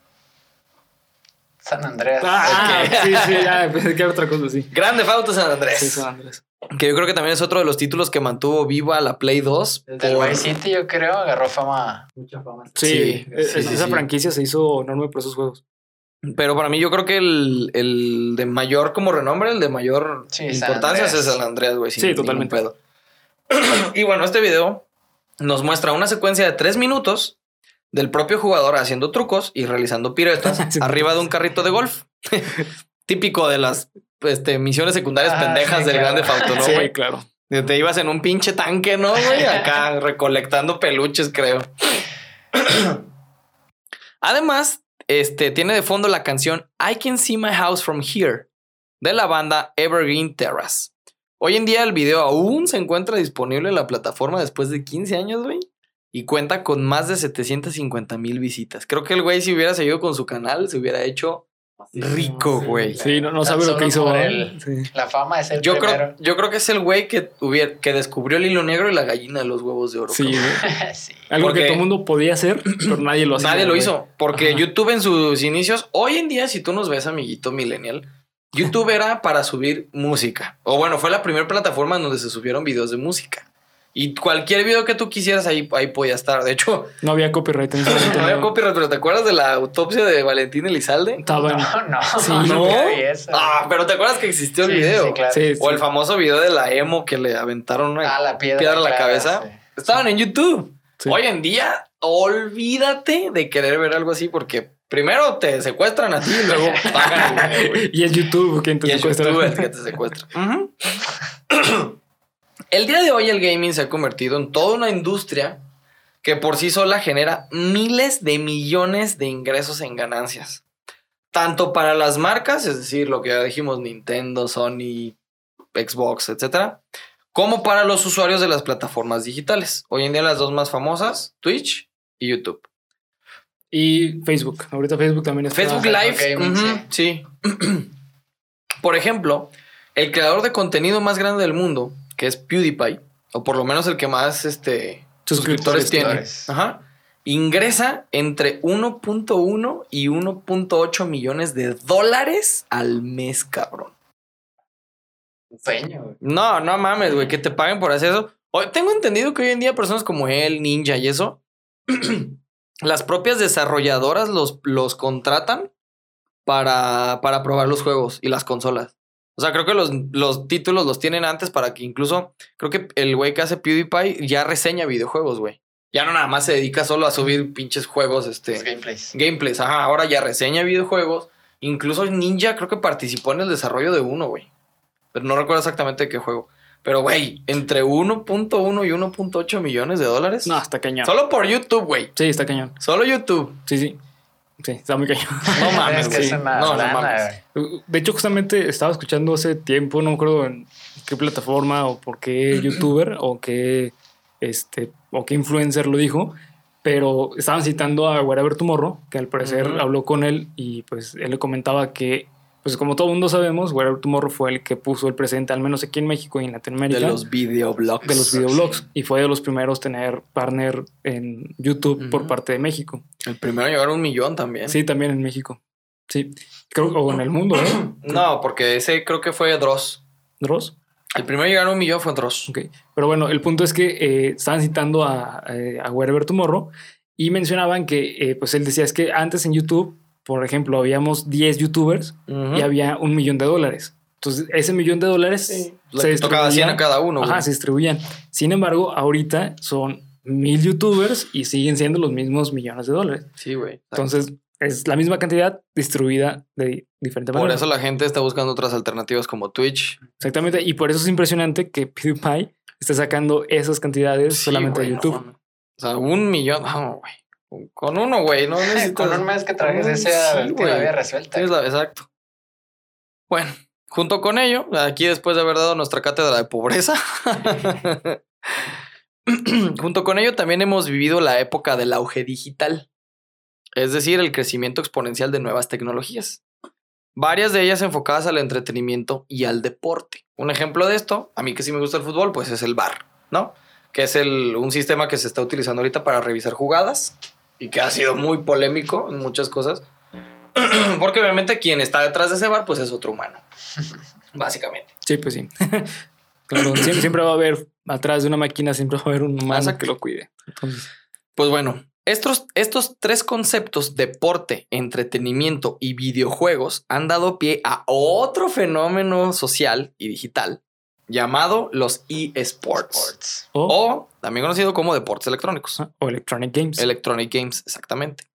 San Andreas. Ah, sí, sí, ya, [laughs] pensé que era otra cosa, sí. Grande Auto San Andrés. Sí, San Andrés. Que yo creo que también es otro de los títulos que mantuvo viva la Play 2. Desde el por- Vice City, yo creo, agarró fama. Mucha fama. Sí, Sí, es- sí, sí, esa sí. franquicia se hizo enorme por esos juegos. Pero para mí yo creo que el, el de mayor como renombre, el de mayor importancia es San Andreas, güey. Sí, totalmente. pedo. [clears throat] y bueno, este video nos muestra una secuencia de tres minutos del propio jugador haciendo trucos y realizando piruetas [laughs] arriba de un carrito de golf. [laughs] Típico de las este, misiones secundarias Ah, pendejas sí, del claro. Grande Fauto, ¿no, sí, claro. Te ibas en un pinche tanque, ¿no, güey? [laughs] Acá recolectando peluches, creo. [clears throat] Además, este tiene de fondo la canción I Can See My House From Here de la banda Evergreen Terrace. Hoy en día el video aún se encuentra disponible en la plataforma después de 15 años, güey. Y cuenta con más de 750 mil visitas. Creo que el güey, si hubiera seguido con su canal, se hubiera hecho rico, güey. Sí, no, sabe lo que hizo. Sí. La fama es el Yo creo, yo creo que es el güey que, hubiera, que descubrió el hilo negro y la gallina de los huevos de oro. Sí, güey. [laughs] sí. Algo Porque- que todo el mundo podía hacer, pero nadie lo hacía. Nadie lo güey. hizo. Porque Ajá. YouTube en sus inicios, hoy en día, si tú nos ves, amiguito millennial, YouTube era para subir música. O bueno, fue la primera plataforma en donde se subieron videos de música. Y cualquier video que tú quisieras ahí, ahí podía estar. De hecho, No había copyright en ese [laughs] momento. no había copyright, pero ¿te acuerdas de la autopsia de Valentín Elizalde? Estaba en- No, no. [laughs] Sí, ¿No? Ah, pero ¿te acuerdas que existió el Sí, sí, video? sí, claro. Sí, O el famoso video de la emo que le aventaron una Ah, la piedra. piedra a la claro, cabeza. sí. Estaban en YouTube. Sí. Hoy en día, olvídate de querer ver algo así porque primero te secuestran a ti y luego [laughs] pagan. Y es YouTube quien te Y es secuestra. YouTube el que te secuestra. [clears throat] El día de hoy el gaming se ha convertido en toda una industria que por sí sola genera miles de millones de ingresos en ganancias. Tanto para las marcas, es decir, lo que ya dijimos, Nintendo, Sony, Xbox, etcétera, como para los usuarios de las plataformas digitales. Hoy en día las dos más famosas, Twitch y YouTube. Y Facebook. Ahorita Facebook también está. Facebook Facebook Live, Gaming, ujú, sí. [clears throat] por ejemplo, el creador de contenido más grande del mundo, que es PewDiePie, o por lo menos el que más este, suscriptores tiene, ajá, ingresa entre 1.1 y 1.8 millones de dólares al mes, cabrón. Sueño, güey. No, no mames, güey, que te paguen por hacer eso. Hoy- tengo entendido que hoy en día personas como él, Ninja y eso, [clears throat] las propias desarrolladoras los, los contratan para, para probar los juegos y las consolas. O sea, creo que los, los títulos los tienen antes para que incluso, creo que el güey que hace PewDiePie ya reseña videojuegos, güey. Ya no nada más se dedica solo a subir pinches juegos, este... Los gameplays. Gameplays, ajá, ahora ya reseña videojuegos. Incluso Ninja creo que participó en el desarrollo de uno, güey. Pero no recuerdo exactamente de qué juego. Pero, güey, entre 1.1 y 1.8 millones de dólares. No, está cañón. Solo por YouTube, güey. Sí, está cañón. Solo YouTube. Sí, sí. Sí, está muy cañón. [laughs] No mames, Es que una No, no mames. De hecho, justamente estaba escuchando hace tiempo, no me acuerdo en qué plataforma o por qué [clears throat] youtuber o qué este o qué influencer lo dijo, pero estaban citando a Wherever Tomorrow, que al parecer Ujú. habló con él y pues él le comentaba que pues como todo mundo sabemos, Wherever Tomorrow fue el que puso el presente, al menos aquí en México y en Latinoamérica, De los videoblogs. de los videoblogs y fue de los primeros tener partner en YouTube por parte de México. El primero en llegar a un millón también. Sí, también en México. Sí, creo o en el mundo, ¿eh? [clears throat] No, porque ese creo que fue Dross. Dross. El primero en llegar a un millón fue Dross. Ok, pero bueno, el punto es que eh, estaban citando a, eh, a Wherever Tomorrow Y mencionaban que, eh, pues él decía, es que antes en YouTube, por ejemplo, habíamos 10 youtubers y había un millón de dólares. Entonces, ese millón de dólares Sí, se tocaba 100 a distribuían- cada uno. Ajá, güey. se distribuían. Sin embargo, ahorita son mil youtubers y siguen siendo los mismos millones de dólares. Sí, güey. Entonces, es la misma cantidad distribuida de di- diferente Por manera. eso la gente está buscando otras alternativas como Twitch. Exactamente. Y por eso es impresionante que PewDiePie esté sacando esas cantidades Sí, solamente güey, de YouTube. o sea, un millón. No, güey. Con uno, güey. No [laughs] necesitas. Con un mes que traes Con- ese sí, la vida resuelta. Tienes la- exacto. Bueno, junto con ello, aquí después de haber dado nuestra cátedra de pobreza, [laughs] junto con ello también hemos vivido la época del auge digital, es decir, el crecimiento exponencial de nuevas tecnologías. Varias de ellas enfocadas al entretenimiento y al deporte. Un ejemplo de esto, a mí que sí me gusta el fútbol, pues es el VAR, ¿no? Que es el, un sistema que se está utilizando ahorita para revisar jugadas y que ha sido muy polémico en muchas cosas. [clears throat] Porque obviamente quien está detrás de ese bar, pues es otro humano. [laughs] Básicamente. Sí, pues sí. [laughs] claro, siempre, siempre va a haber atrás de una máquina, siempre va a haber un humano Exacto. que lo cuide. Entonces, Pues bueno, estos, estos tres conceptos, deporte, entretenimiento y videojuegos, han dado pie a otro fenómeno social y digital llamado los eSports. Sports. o, O también conocido como deportes electrónicos. o Electronic Games. Electronic Games, exactamente.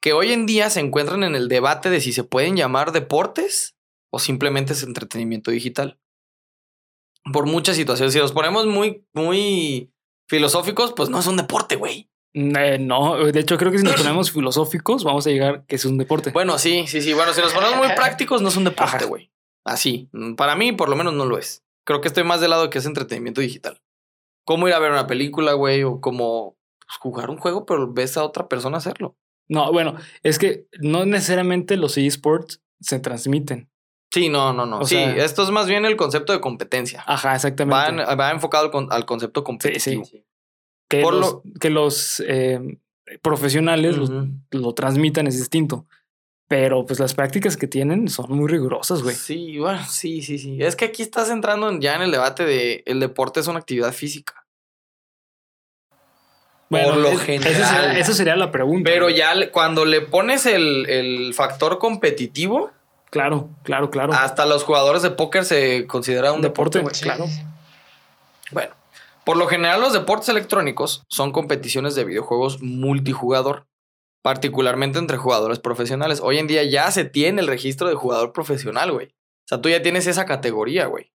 Que hoy en día se encuentran en el debate de si se pueden llamar deportes o simplemente es entretenimiento digital. Por muchas situaciones. Si nos ponemos muy, muy filosóficos, pues no es un deporte, güey. Eh, no, de hecho creo que si nos ponemos [clears throat] filosóficos vamos a llegar que es un deporte. Bueno, sí, sí, sí. Bueno, si nos ponemos muy [laughs] prácticos, no es un deporte, güey. Así. Para mí, por lo menos, no lo es. Creo que estoy más del lado que es entretenimiento digital. Cómo ir a ver una película, güey, o como pues, jugar un juego, pero ves a otra persona hacerlo. No, bueno, es que no necesariamente los eSports se transmiten. Sí, no, no, no. O sí, sea- esto es más bien el concepto de competencia. Ajá, Va, exactamente. en- va enfocado al, con- al concepto competitivo. que, por los, lo- que los eh, profesionales lo, transmitan es distinto. Pero pues las prácticas que tienen son muy rigurosas, güey. Sí, bueno, sí, sí, sí. Es que aquí estás entrando en- ya en el debate de el deporte es una actividad física. Bueno, lo es- general. Esa sería, esa sería la pregunta. Pero ya le- cuando le pones el, el factor competitivo, Claro, claro, claro. hasta los jugadores de póker se considera un deporte. Deporte, güey. Sí, claro. Bueno, por lo general los deportes electrónicos son competiciones de videojuegos multijugador, particularmente entre jugadores profesionales. Hoy en día ya se tiene el registro de jugador profesional, güey. O sea, tú ya tienes esa categoría, güey.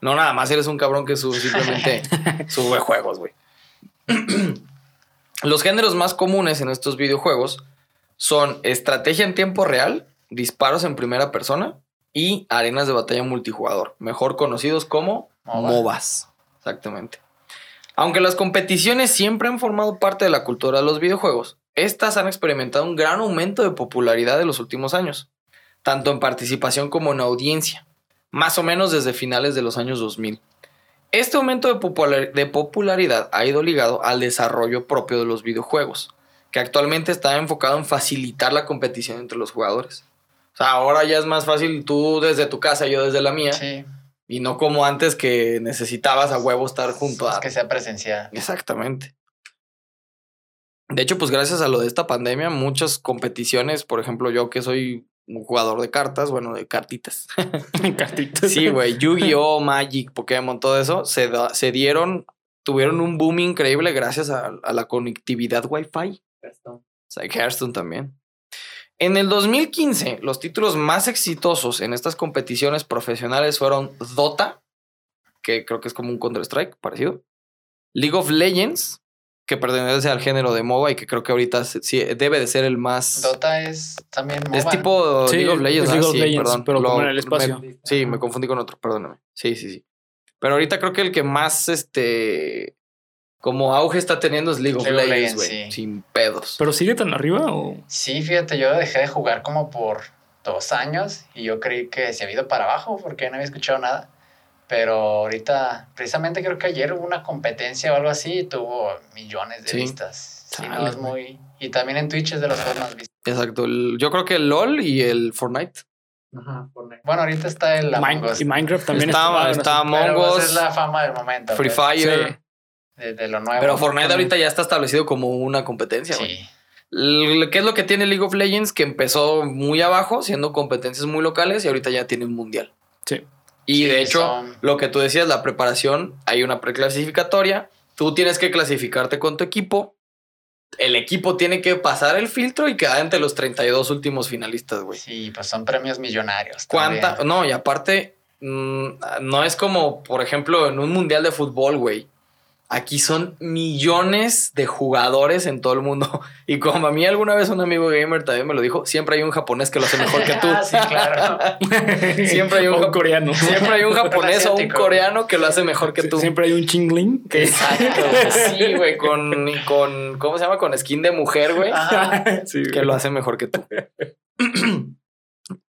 No nada más eres un cabrón que sube, simplemente [laughs] sube juegos, güey. [clears throat] Los géneros más comunes en estos videojuegos son estrategia en tiempo real, disparos en primera persona y arenas de batalla multijugador, mejor conocidos como MOBA. MOBAs. Exactamente. Aunque las competiciones siempre han formado parte de la cultura de los videojuegos, estas han experimentado un gran aumento de popularidad en los últimos años, tanto en participación como en audiencia, más o menos desde finales de los años 2000. Este aumento de, popular- de popularidad ha ido ligado al desarrollo propio de los videojuegos, que actualmente está enfocado en facilitar la competición entre los jugadores. O sea, ahora ya es más fácil tú desde tu casa, yo desde la mía, Sí, y no como antes que necesitabas a huevo estar junto es a... que sea presencial. Exactamente. De hecho, pues gracias a lo de esta pandemia, muchas competiciones, por ejemplo, yo que soy un jugador de cartas, bueno, de cartitas. [laughs] Cartitas. Sí, güey, Yu-Gi-Oh, Magic, Pokémon, todo eso, se, da- se dieron, tuvieron un boom increíble gracias a, a la conectividad Wi-Fi. Sea, Hearthstone también. En el 2015, los títulos más exitosos en estas competiciones profesionales fueron Dota, que creo que es como un Counter-Strike parecido, League of Legends, que pertenece al género de MOBA y que creo que ahorita sí, debe de ser el más... Dota es también Es MOBA. tipo Sí, League of Legends, es League ah, of sí, Legends, perdón. pero como Lo- en el espacio. me- sí, me confundí con otro, perdóname. Sí, sí, sí. Pero ahorita creo que el que más, este, como auge está teniendo es League of League of Legends, Legends, güey. sí. Sin pedos. Pero sigue tan arriba o. Sí, fíjate, yo dejé de jugar como por dos años y yo creí que se había ido para abajo porque no había escuchado nada. Pero ahorita, precisamente creo que ayer hubo una competencia o algo así y tuvo millones de Sí. vistas. Sí, no, es muy... Y también en Twitch es de los juegos más vistos. Exacto. el- yo creo que el LOL y el Fortnite. Bueno, ahorita está el Among Us. y Minecraft también Está- está sí. Among pues, es la fama del momento. Free pues. Fire. Sí. de, de lo nuevo. Pero Fortnite ahorita ya está establecido como una competencia. Sí. ¿Qué es lo que tiene League of Legends? Que empezó muy abajo, siendo competencias muy locales y ahorita ya tiene un mundial. Sí. Y Sí, de hecho, son- lo que tú decías, la preparación, hay una preclasificatoria. Tú tienes que clasificarte con tu equipo. El equipo tiene que pasar el filtro y quedar entre los 32 últimos finalistas, güey. Sí, pues son premios millonarios. ¿Cuánta? también. No, y aparte, mm, no es como, por ejemplo, en un mundial de fútbol, güey. Aquí son millones de jugadores en todo el mundo. [laughs] Y como a mí alguna vez un amigo gamer también me lo dijo, siempre hay un japonés que lo hace mejor que tú. [laughs] Ah, sí, claro. [laughs] Siempre hay un coreano. Siempre hay un japonés o un coreano que lo hace mejor que tú. Siempre hay un chingling que Exacto. Sí, güey, con, con, ¿cómo se llama? Con skin de mujer, güey. Sí, que lo hace mejor que tú. [clears throat]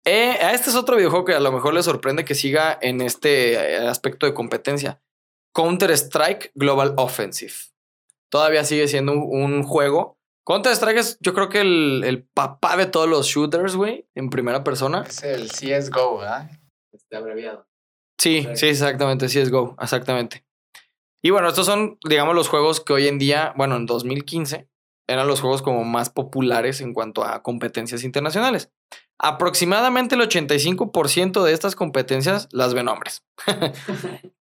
Eh, a este es otro videojuego que a lo mejor le sorprende que siga en este aspecto de competencia. Counter-Strike Global Offensive. Todavía sigue siendo un, un juego. Counter-Strike es, yo creo que el, el papá de todos los shooters, güey, en primera persona. Es el CSGO, ¿verdad? Este abreviado. Sí, sí, exactamente, CSGO, exactamente. Y bueno, estos son, digamos, los juegos que hoy en día, bueno, en 2015, eran los juegos como más populares en cuanto a competencias internacionales. Aproximadamente el 85% de estas competencias las ven hombres. [laughs]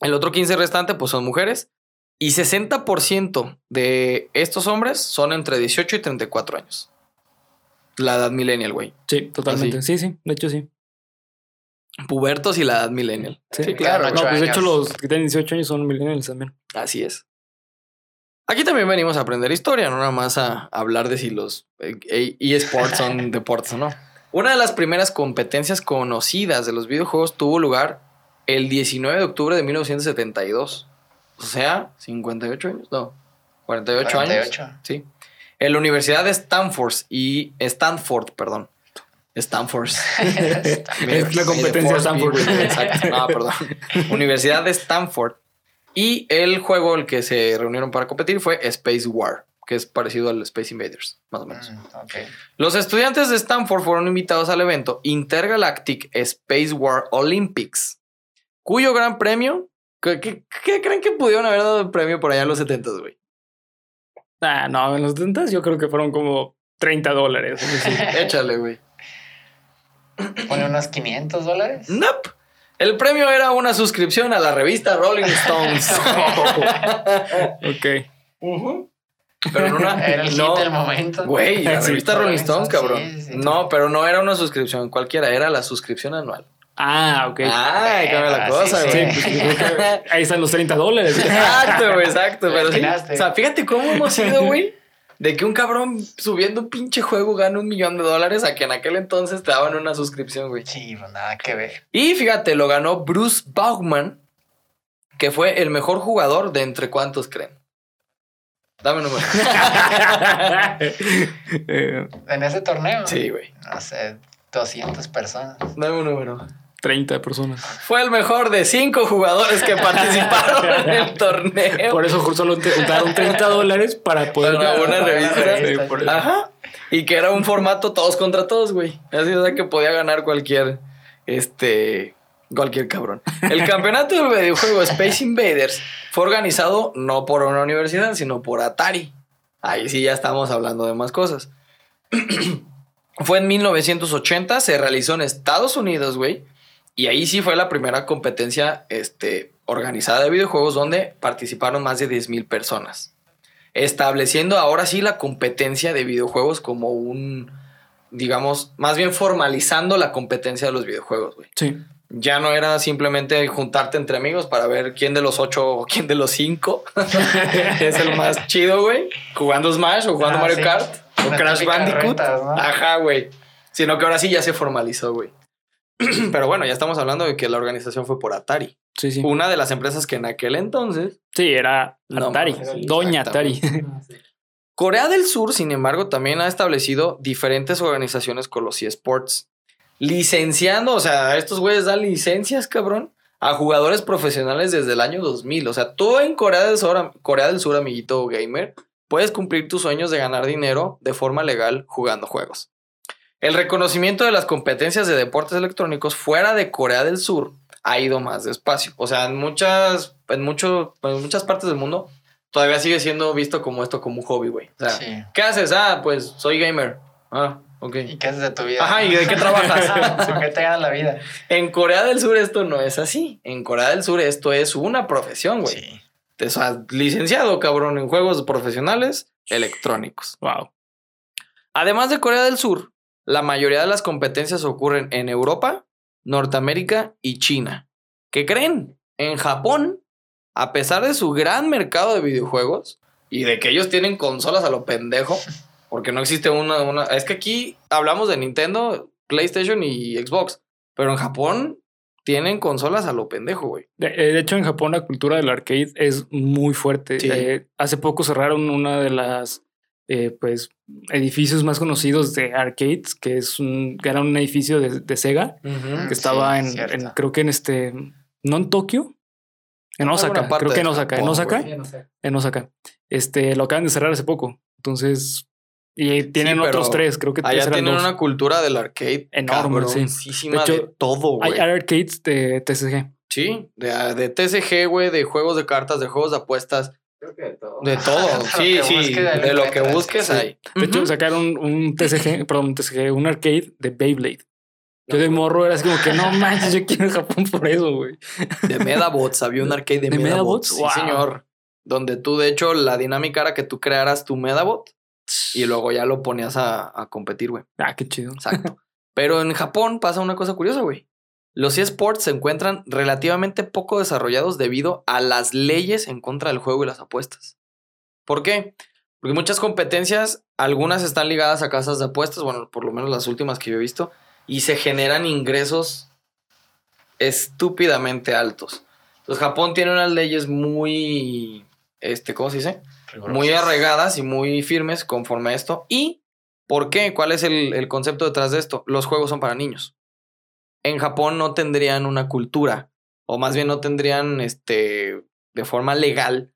el otro 15 restante, pues son mujeres. Y 60% de estos hombres son entre 18 y 34 años. La edad millennial, güey. Sí, totalmente. Así. Sí, sí, de hecho sí. Pubertos y la edad millennial. Sí, claro, No, pues de hecho los que tienen 18 años son millennials también. Así es. Aquí también venimos a aprender historia, no nada más a hablar de si los eh, eSports son [laughs] deportes o no. Una de las primeras competencias conocidas de los videojuegos tuvo lugar el 19 de octubre de 1972. O sea, 58 años, no, 48, años. 48. Sí. En la Universidad de Stanford y Stanford, perdón. Stanford. [laughs] Es la competencia de Stanford. Exacto. No, perdón. [laughs] Universidad de Stanford. Y el juego el que se reunieron para competir fue Space War, que es parecido al Space Invaders, más o menos. Mm, ok. Los estudiantes de Stanford fueron invitados al evento Intergalactic Space War Olympics, cuyo gran premio. ¿Qué, qué- qué creen que pudieron haber dado el premio por allá en los 70, güey? Ah, no, en los 70 yo creo que fueron como 30 dólares. [laughs] Échale, güey. Pone unos 500 dólares. Nope. El premio era una suscripción a la revista Rolling Stones. [laughs] [laughs] ok. Pero en una. Era el no, hit del momento. Güey, la revista Rolling Stones, cabrón. Sí, sí. No, pero no era una suscripción cualquiera, era la suscripción anual. Ah, ok. Ay, cambia la cosa, sí. güey. Sí, pues, ahí están los 30 dólares. [laughs] Exacto, güey, exacto. Pero sí. O sea, fíjate cómo hemos ido, güey. [laughs] De que un cabrón subiendo un pinche juego gana un millón de dólares a que en aquel entonces te daban una suscripción, güey. Sí, pues nada que ver. Y fíjate, lo ganó Bruce Baughman, que fue el mejor jugador de entre cuántos creen. Dame un número. [laughs] En ese torneo. Sí, güey. No sé, 200 personas. Dame un número. 30 personas. Fue el mejor de cinco jugadores que participaron en el [laughs] torneo. Por eso solo te juntaron 30 dólares para poder. Para una revista. Sí, por eso. Ajá. Y que era un formato todos contra todos, güey. Así o sea que podía ganar cualquier, este, cualquier cabrón. El [laughs] campeonato del videojuego Space Invaders fue organizado no por una universidad, sino por Atari. Ahí sí ya estamos hablando de más cosas. [clears throat] fue en 1980, se realizó en Estados Unidos, güey. Y ahí sí fue la primera competencia este, organizada de videojuegos donde participaron más de 10.000 personas estableciendo ahora sí la competencia de videojuegos como un, digamos, más bien formalizando la competencia de los videojuegos, güey. Sí. Ya no era simplemente juntarte entre amigos para ver quién de los ocho o quién de los cinco [laughs] es el más chido, güey. Jugando Smash o jugando Ah, Mario sí. Kart o Una Crash Bandicoot. retas, ¿no? Ajá, güey. Sino que ahora sí ya se formalizó, güey. [clears throat] Pero bueno, ya estamos hablando de que la organización fue por Atari. Sí, sí. Una de las empresas que en aquel entonces Sí, era No, Atari. Doña Atari. [laughs] Corea del Sur, sin embargo, también ha establecido diferentes organizaciones con los eSports. Licenciando, o sea, estos güeyes dan licencias, cabrón, a jugadores profesionales desde el año 2000. O sea, tú en Corea del Sur, Corea del Sur, amiguito gamer, puedes cumplir tus sueños de ganar dinero de forma legal jugando juegos. El reconocimiento de las competencias de deportes electrónicos fuera de Corea del Sur ha ido más despacio. O sea, en muchas, en mucho, en muchas partes del mundo todavía sigue siendo visto como esto como un hobby, güey. O sea, Sí. ¿qué haces? Ah, pues soy gamer. Ah, ok. ¿Y qué haces de tu vida? Ajá, ¿y de qué trabajas? [laughs] ¿Con qué te ganas la vida? en Corea del Sur esto no es así. En Corea del Sur esto es una profesión, güey. Sí. O sea, licenciado, cabrón, en juegos profesionales electrónicos. Wow. Además de Corea del Sur, la mayoría de las competencias ocurren en Europa, Norteamérica y China. ¿Qué creen? En Japón, a pesar de su gran mercado de videojuegos y de que ellos tienen consolas a lo pendejo, porque no existe una, una... Es que aquí hablamos de Nintendo, PlayStation y Xbox, pero en Japón tienen consolas a lo pendejo, güey. De, eh, de hecho, en Japón la cultura del arcade es muy fuerte. Sí. Eh, hace poco cerraron una de las eh, pues edificios más conocidos de arcades, que es un, que era un edificio de, de Sega, que estaba Sí, en, creo que en este, no en Tokio, en Osaka, creo que en Osaka, en Osaka, en Osaka. Este, lo acaban de cerrar hace poco. Entonces, y tienen otros tres, creo que Allá tienen dos. una cultura del arcade Enorme, sí. De todo, Hay güey. arcades de TCG. Sí, de, de TCG, güey, de juegos de cartas, de juegos de apuestas, Creo que de todo. de todo. [laughs] Lo sí, que sí, de lo que busques Sí. hay. De hecho, sacaron un TCG, perdón, un TCG, un arcade de Beyblade. Yo de morro era así como que no manches, yo quiero ir a Japón por eso, güey. De Medabots, había un arcade de, ¿De Medabots. Medabots? Sí, señor. Donde tú, de hecho, la dinámica era que tú crearas tu Medabot y luego ya lo ponías a, a competir, güey. Ah, qué chido. Exacto. Pero en Japón pasa una cosa curiosa, güey. Los eSports se encuentran relativamente poco desarrollados debido a las leyes en contra del juego y las apuestas. ¿Por qué? Porque muchas competencias, algunas están ligadas a casas de apuestas, bueno, por lo menos las últimas que yo he visto, y se generan ingresos estúpidamente altos. Entonces Japón tiene unas leyes muy, este, ¿cómo se dice? muy arraigadas y muy firmes conforme a esto. ¿Y por qué? ¿Cuál es el, el concepto detrás de esto? Los juegos son para niños. En Japón no tendrían una cultura, o más bien no tendrían este, de forma legal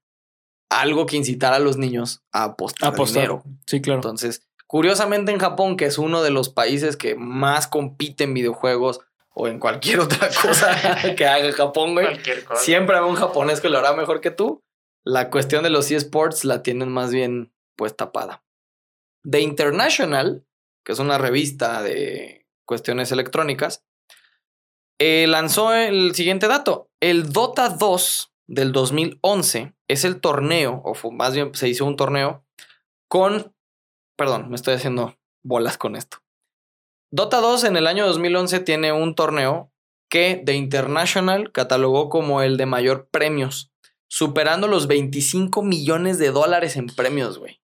algo que incitara a los niños a apostar, Apostar. dinero. Sí, claro. Entonces, curiosamente en Japón, que es uno de los países que más compite en videojuegos o en cualquier [laughs] otra cosa [laughs] que haga Japón, güey, Cualquier cosa. siempre habrá un japonés que lo hará mejor que tú. La cuestión de los eSports la tienen más bien pues tapada. The International, que es una revista de cuestiones electrónicas, eh, lanzó el siguiente dato. El Dota 2 del 2011 es el torneo, o fu- más bien se hizo un torneo con... Perdón, me estoy haciendo bolas con esto. Dota 2 en el año 2011 tiene un torneo que The International catalogó como el de mayor premios, superando los 25 millones de dólares en premios, güey.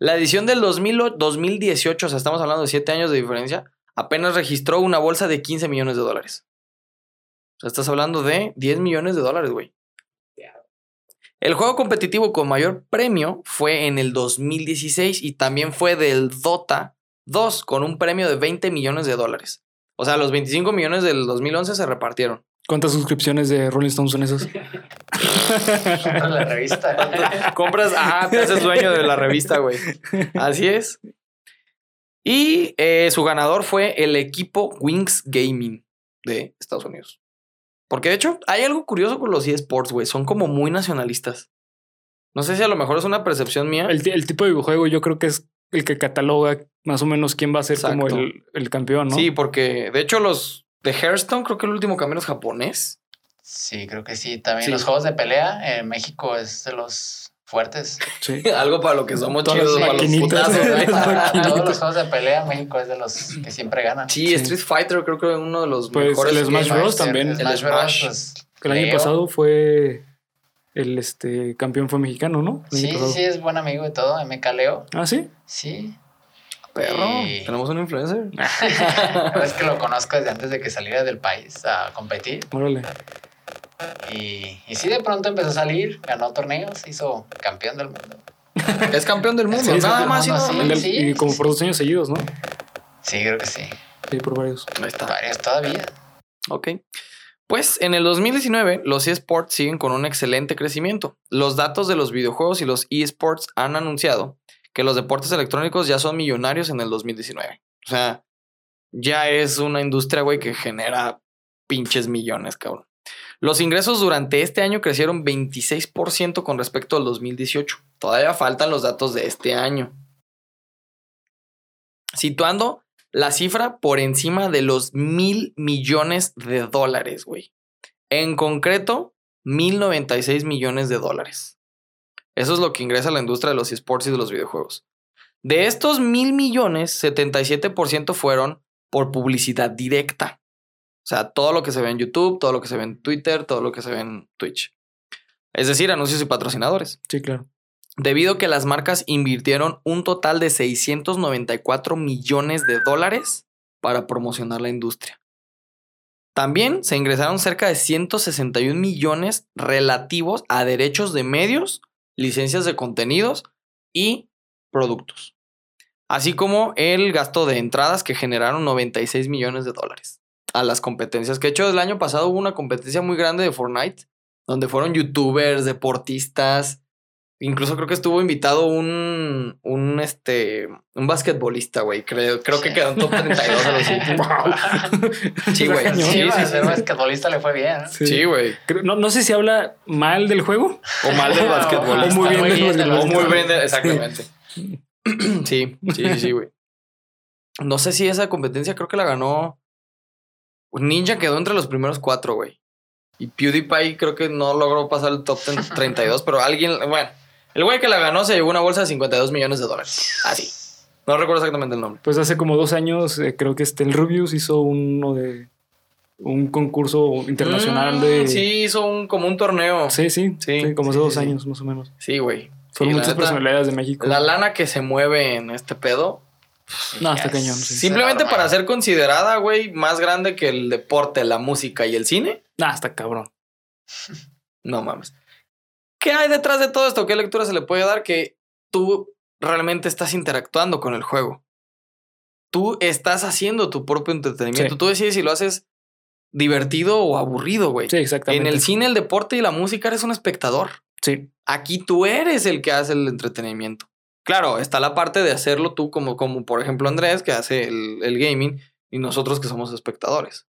La edición del 2000 o- 2018, o sea, estamos hablando de 7 años de diferencia, apenas registró una bolsa de 15 millones de dólares. O sea, estás hablando de 10 millones de dólares, güey. El juego competitivo con mayor premio fue en el 2016 y también fue del Dota 2 con un premio de 20 millones de dólares. O sea, los 25 millones del 2011 se repartieron. ¿Cuántas suscripciones de Rolling Stones son esas? [laughs] La revista. Compras, ah, te haces dueño de la revista, güey. Así es. Y eh, su ganador fue el equipo Wings Gaming de Estados Unidos. Porque de hecho, hay algo curioso con los eSports, güey. Son como muy nacionalistas. No sé si a lo mejor es una percepción mía. El, ti- el tipo de videojuego yo creo que es el que cataloga más o menos quién va a ser como el, el campeón, ¿no? Sí, porque de hecho los de Hearthstone, creo que el último campeón es japonés. Sí, creo que sí. También Sí. los juegos de pelea en México es de los fuertes. Sí. [laughs] Algo para lo que somos Todas chidos, para los maquinitas. putazos. [laughs] Todos los juegos de pelea México es de los que siempre ganan. Sí, Sí. Street Fighter creo que es uno de los Pues, mejores. el Smash. Bros. también. El Smash Bros. Pues, El año pasado fue el este campeón fue mexicano, ¿no? Sí, pasado. sí, es buen amigo de todo. Me caleo. Ah, sí. Sí. Perro, Y- tenemos un influencer. [laughs] es que lo conozco desde antes de que saliera del país a competir. Órale. Y, y sí, de pronto empezó a salir, ganó torneos, se hizo campeón del mundo. [laughs] Es campeón del mundo, Sí, nada más del sí. Y como por dos años seguidos, ¿no? Sí, creo que sí. Sí, por varios. Ahí está. Varios todavía. Ok. Pues en el 2019 los eSports siguen con un excelente crecimiento. Los datos de los videojuegos y los eSports han anunciado que los deportes electrónicos ya son millonarios en el 2019. O sea, ya es una industria, güey, que genera pinches millones, cabrón. Los ingresos durante este año crecieron 26% con respecto al 2018. Todavía faltan los datos de este año. Situando la cifra por encima de los mil millones de dólares, güey. En concreto, 1096 millones de dólares. Eso es lo que ingresa la industria de los esports y de los videojuegos. De estos mil millones, 77% fueron por publicidad directa. O sea, todo lo que se ve en YouTube, todo lo que se ve en Twitter, todo lo que se ve en Twitch. Es decir, anuncios y patrocinadores. Sí, claro. Debido a que las marcas invirtieron un total de 694 millones de dólares para promocionar la industria. También se ingresaron cerca de 161 millones relativos a derechos de medios, licencias de contenidos y productos. Así como el gasto de entradas que generaron 96 millones de dólares a las competencias. Que de hecho el año pasado hubo una competencia muy grande de Fortnite, donde fueron youtubers, deportistas, Incluso creo que estuvo invitado un, un, este, un basquetbolista, güey. Creo, creo que quedó en top 32 [laughs] [laughs] a los últimos. Sí, güey. Sí, Sí, sí, ser basquetbolista le fue bien. ¿no? Sí, güey. No, no sé si habla mal del juego. O mal del [laughs] basquetbolista. O muy bien Muy del bien del O muy bien, de- exactamente. [clears throat] Sí, sí, sí, sí, güey. No sé si esa competencia creo que la ganó. Ninja quedó entre los primeros cuatro, güey. Y PewDiePie creo que no logró pasar el top [laughs] 10 32, pero alguien, bueno, el güey que la ganó se llevó una bolsa de 52 millones de dólares. Así. No recuerdo exactamente el nombre. Pues hace como dos años eh, creo que este, el Rubius hizo uno de un concurso internacional Mm, de... Sí, hizo un, como un torneo. Sí, Sí, sí, Sí, sí, como hace sí, dos sí. años más o menos. güey. Fueron Sí, muchas neta, personalidades de México. La lana que se mueve en este pedo. No, está Yes. cañón. sí. Simplemente para ser considerada, güey, más grande que el deporte, la música y el cine. Ah, está cabrón. [laughs] No mames. ¿Qué hay detrás de todo esto? ¿Qué lectura se le puede dar? Que tú realmente estás interactuando con el juego. Tú estás haciendo tu propio entretenimiento. Sí. Tú decides si lo haces divertido o aburrido, güey. Sí, en exactamente. el cine, el deporte y la música eres un espectador. Sí, Aquí tú eres el que hace el entretenimiento. Claro, está la parte de hacerlo tú como, como por ejemplo Andrés, que hace el, el gaming, y nosotros que somos espectadores.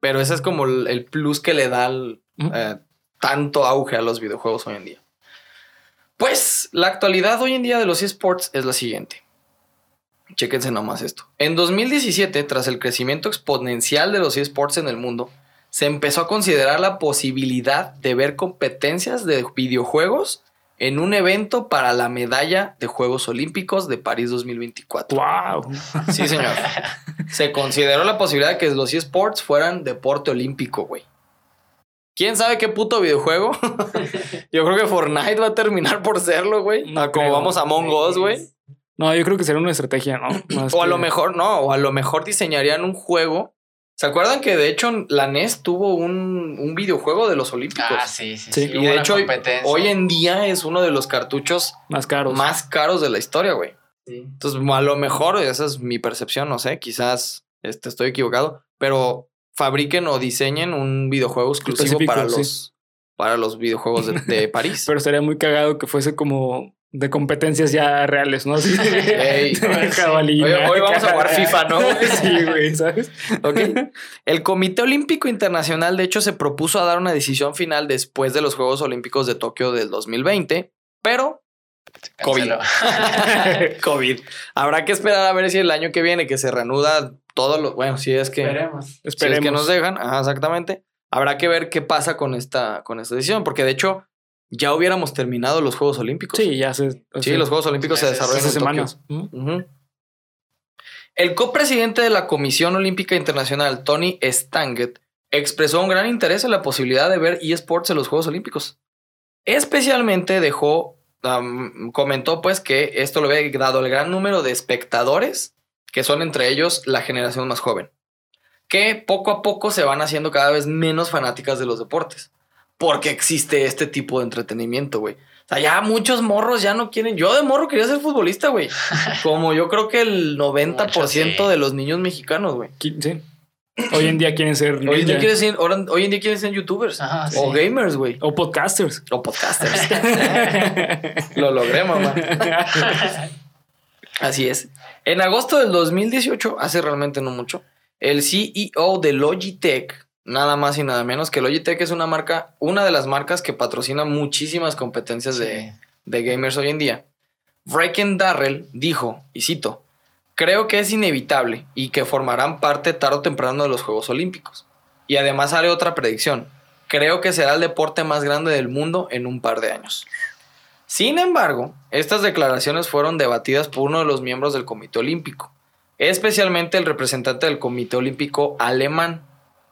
Pero ese es como el, el plus que le da el, eh, tanto auge a los videojuegos hoy en día. Pues la actualidad hoy en día de los esports es la siguiente. Chéquense nomás esto. En 2017, tras el crecimiento exponencial de los esports en el mundo, se empezó a considerar la posibilidad de ver competencias de videojuegos en un evento para la medalla de Juegos Olímpicos de París 2024. wow. Sí, señor. Se consideró la posibilidad de que los esports fueran deporte olímpico, güey. ¿Quién sabe qué puto videojuego? [laughs] Yo creo que Fortnite va a terminar por serlo, güey. No como creo. vamos a Among Us, güey. No, yo creo que será una estrategia, ¿no? Más O a lo mejor, no, o a lo mejor diseñarían un juego. ¿Se acuerdan que de hecho la NES tuvo un, un videojuego de los Olímpicos? Ah, sí, sí, Sí, sí. y de hecho, hoy, en día es uno de los cartuchos Más caros. más caros de la historia, güey. Sí. Entonces, a lo mejor, esa es mi percepción, no sé, quizás este, estoy equivocado, pero fabriquen o diseñen un videojuego exclusivo Específico, para sí. los, para los videojuegos de, de [laughs] París. Pero estaría muy cagado que fuese como de competencias ya reales, ¿no? [laughs] Así Ey, [laughs] jabalina. Hoy- hoy vamos a jugar FIFA, ¿no? [laughs] sí, güey, ¿sabes? Ok. El Comité Olímpico Internacional, de hecho, se propuso a dar una decisión final después de los Juegos Olímpicos de Tokio del 2020, pero COVID. COVID. Habrá que esperar a ver si el año que viene, que se reanuda todo lo. Bueno, si es que. Esperemos. Si es que nos dejan, ajá, exactamente. Habrá que ver qué pasa con esta, con esta decisión, porque de hecho ya hubiéramos terminado los Juegos Olímpicos. Sí, ya se. Sí, sea, los Juegos Olímpicos se desarrollan en Tokio. semanas. El copresidente de la Comisión Olímpica Internacional, Tony Stanget, expresó un gran interés en la posibilidad de ver eSports en los Juegos Olímpicos. Especialmente dejó, comentó pues que esto le había dado el gran número de espectadores, que son entre ellos la generación más joven, que poco a poco se van haciendo cada vez menos fanáticas de los deportes, porque existe este tipo de entretenimiento, güey. O sea, ya muchos morros ya no quieren. Yo de morro quería ser futbolista, güey. [laughs] Como yo creo que el 90% Muchos, sí. de los niños mexicanos, güey. Sí. Hoy en día quieren ser Hoy en día quieren ser, hoy en día quieren ser youtubers. Ajá, sí. O gamers, güey. O podcasters. O podcasters. [laughs] [laughs] Lo logré, mamá. Así es. En agosto del 2018, hace realmente no mucho, el CEO de Logitech nada más y nada menos que Logitech es una marca, una de las marcas que patrocina muchísimas competencias de, de gamers hoy en día. Breaking Darrell dijo, y cito, creo que es inevitable y que formarán parte tarde o temprano de los Juegos Olímpicos. Y además haré otra predicción. Creo que será el deporte más grande del mundo en un par de años. Sin embargo, estas declaraciones fueron debatidas por uno de los miembros del Comité Olímpico, especialmente el representante del Comité Olímpico alemán,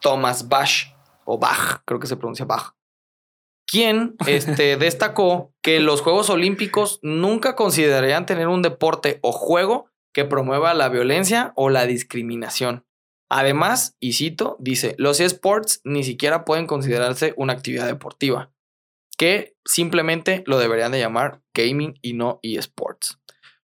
Thomas Bach, o Bach, creo que se pronuncia Bach, quien este, [laughs] destacó que los Juegos Olímpicos nunca considerarían tener un deporte o juego que promueva la violencia o la discriminación. Además, y cito, dice, los esports ni siquiera pueden considerarse una actividad deportiva, que simplemente lo deberían de llamar gaming y no esports.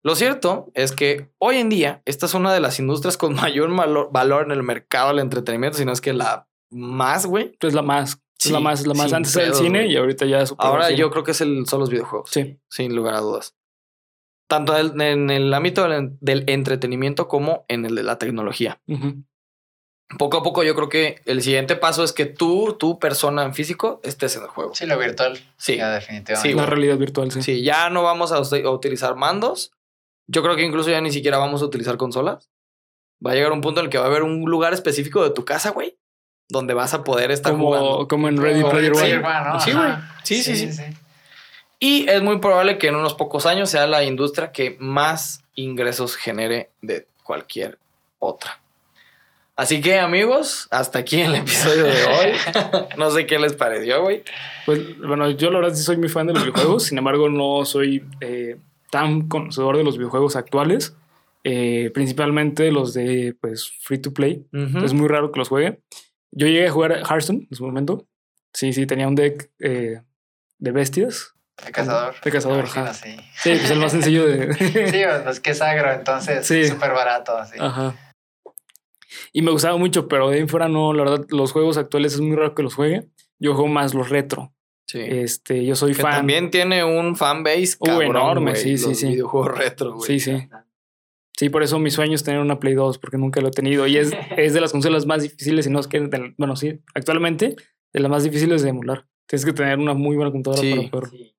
Lo cierto es que hoy en día esta es una de las industrias con [laughs] mayor valor, en el mercado del entretenimiento, sino es que la más, güey. Es la más. es la más, la más antes del cine y ahorita ya es Ahora yo creo que es el, son los videojuegos. Sí. Sin lugar a dudas. Tanto en el ámbito del, entretenimiento como en el de la tecnología. Poco a poco yo creo que el siguiente paso es que tú, tu persona en físico, estés en el juego. Sí, lo virtual. Sí. Ya, definitivamente. Sí, la realidad virtual, sí. Sí, ya no vamos a, utilizar mandos. Yo creo que incluso ya ni siquiera vamos a utilizar consolas. Va a llegar un punto en el que va a haber un lugar específico de tu casa, güey, donde vas a poder estar como, jugando. Como en Ready Player One. Sí, güey. sí, sí, sí. Y es muy probable que en unos pocos años sea la industria que más ingresos genere de cualquier otra. Así que amigos, hasta aquí el episodio de hoy. [laughs] no sé qué les pareció, güey. Pues bueno, yo la verdad sí soy muy fan de los videojuegos, sin embargo no soy eh, tan conocedor de los videojuegos actuales, eh, principalmente los de pues free to play. Es muy raro que los juegue. Yo llegué a jugar Hearthstone en su momento. Sí, sí, tenía un deck eh, de bestias. De cazador. De cazador, ajá. Sí. sí, pues el más sencillo de... [laughs] [laughs] sí, pues que es agro, entonces sí. súper barato. Así. Ajá. Y me gustaba mucho, pero de ahí fuera no, la verdad, los juegos actuales es muy raro que los juegue. Yo juego más los retro. Sí. Este, yo soy que fan. También tiene un fanbase uh, enorme, sí, sí, sí. Videojuegos retro, güey. Sí, sí. Sí, por eso mi sueño es tener una Play 2, porque nunca lo he tenido. Y es, [laughs] es de las consolas más difíciles, y no es que, bueno, sí, actualmente, de las más difíciles de emular. Tienes que tener una muy buena computadora para poder. Sí.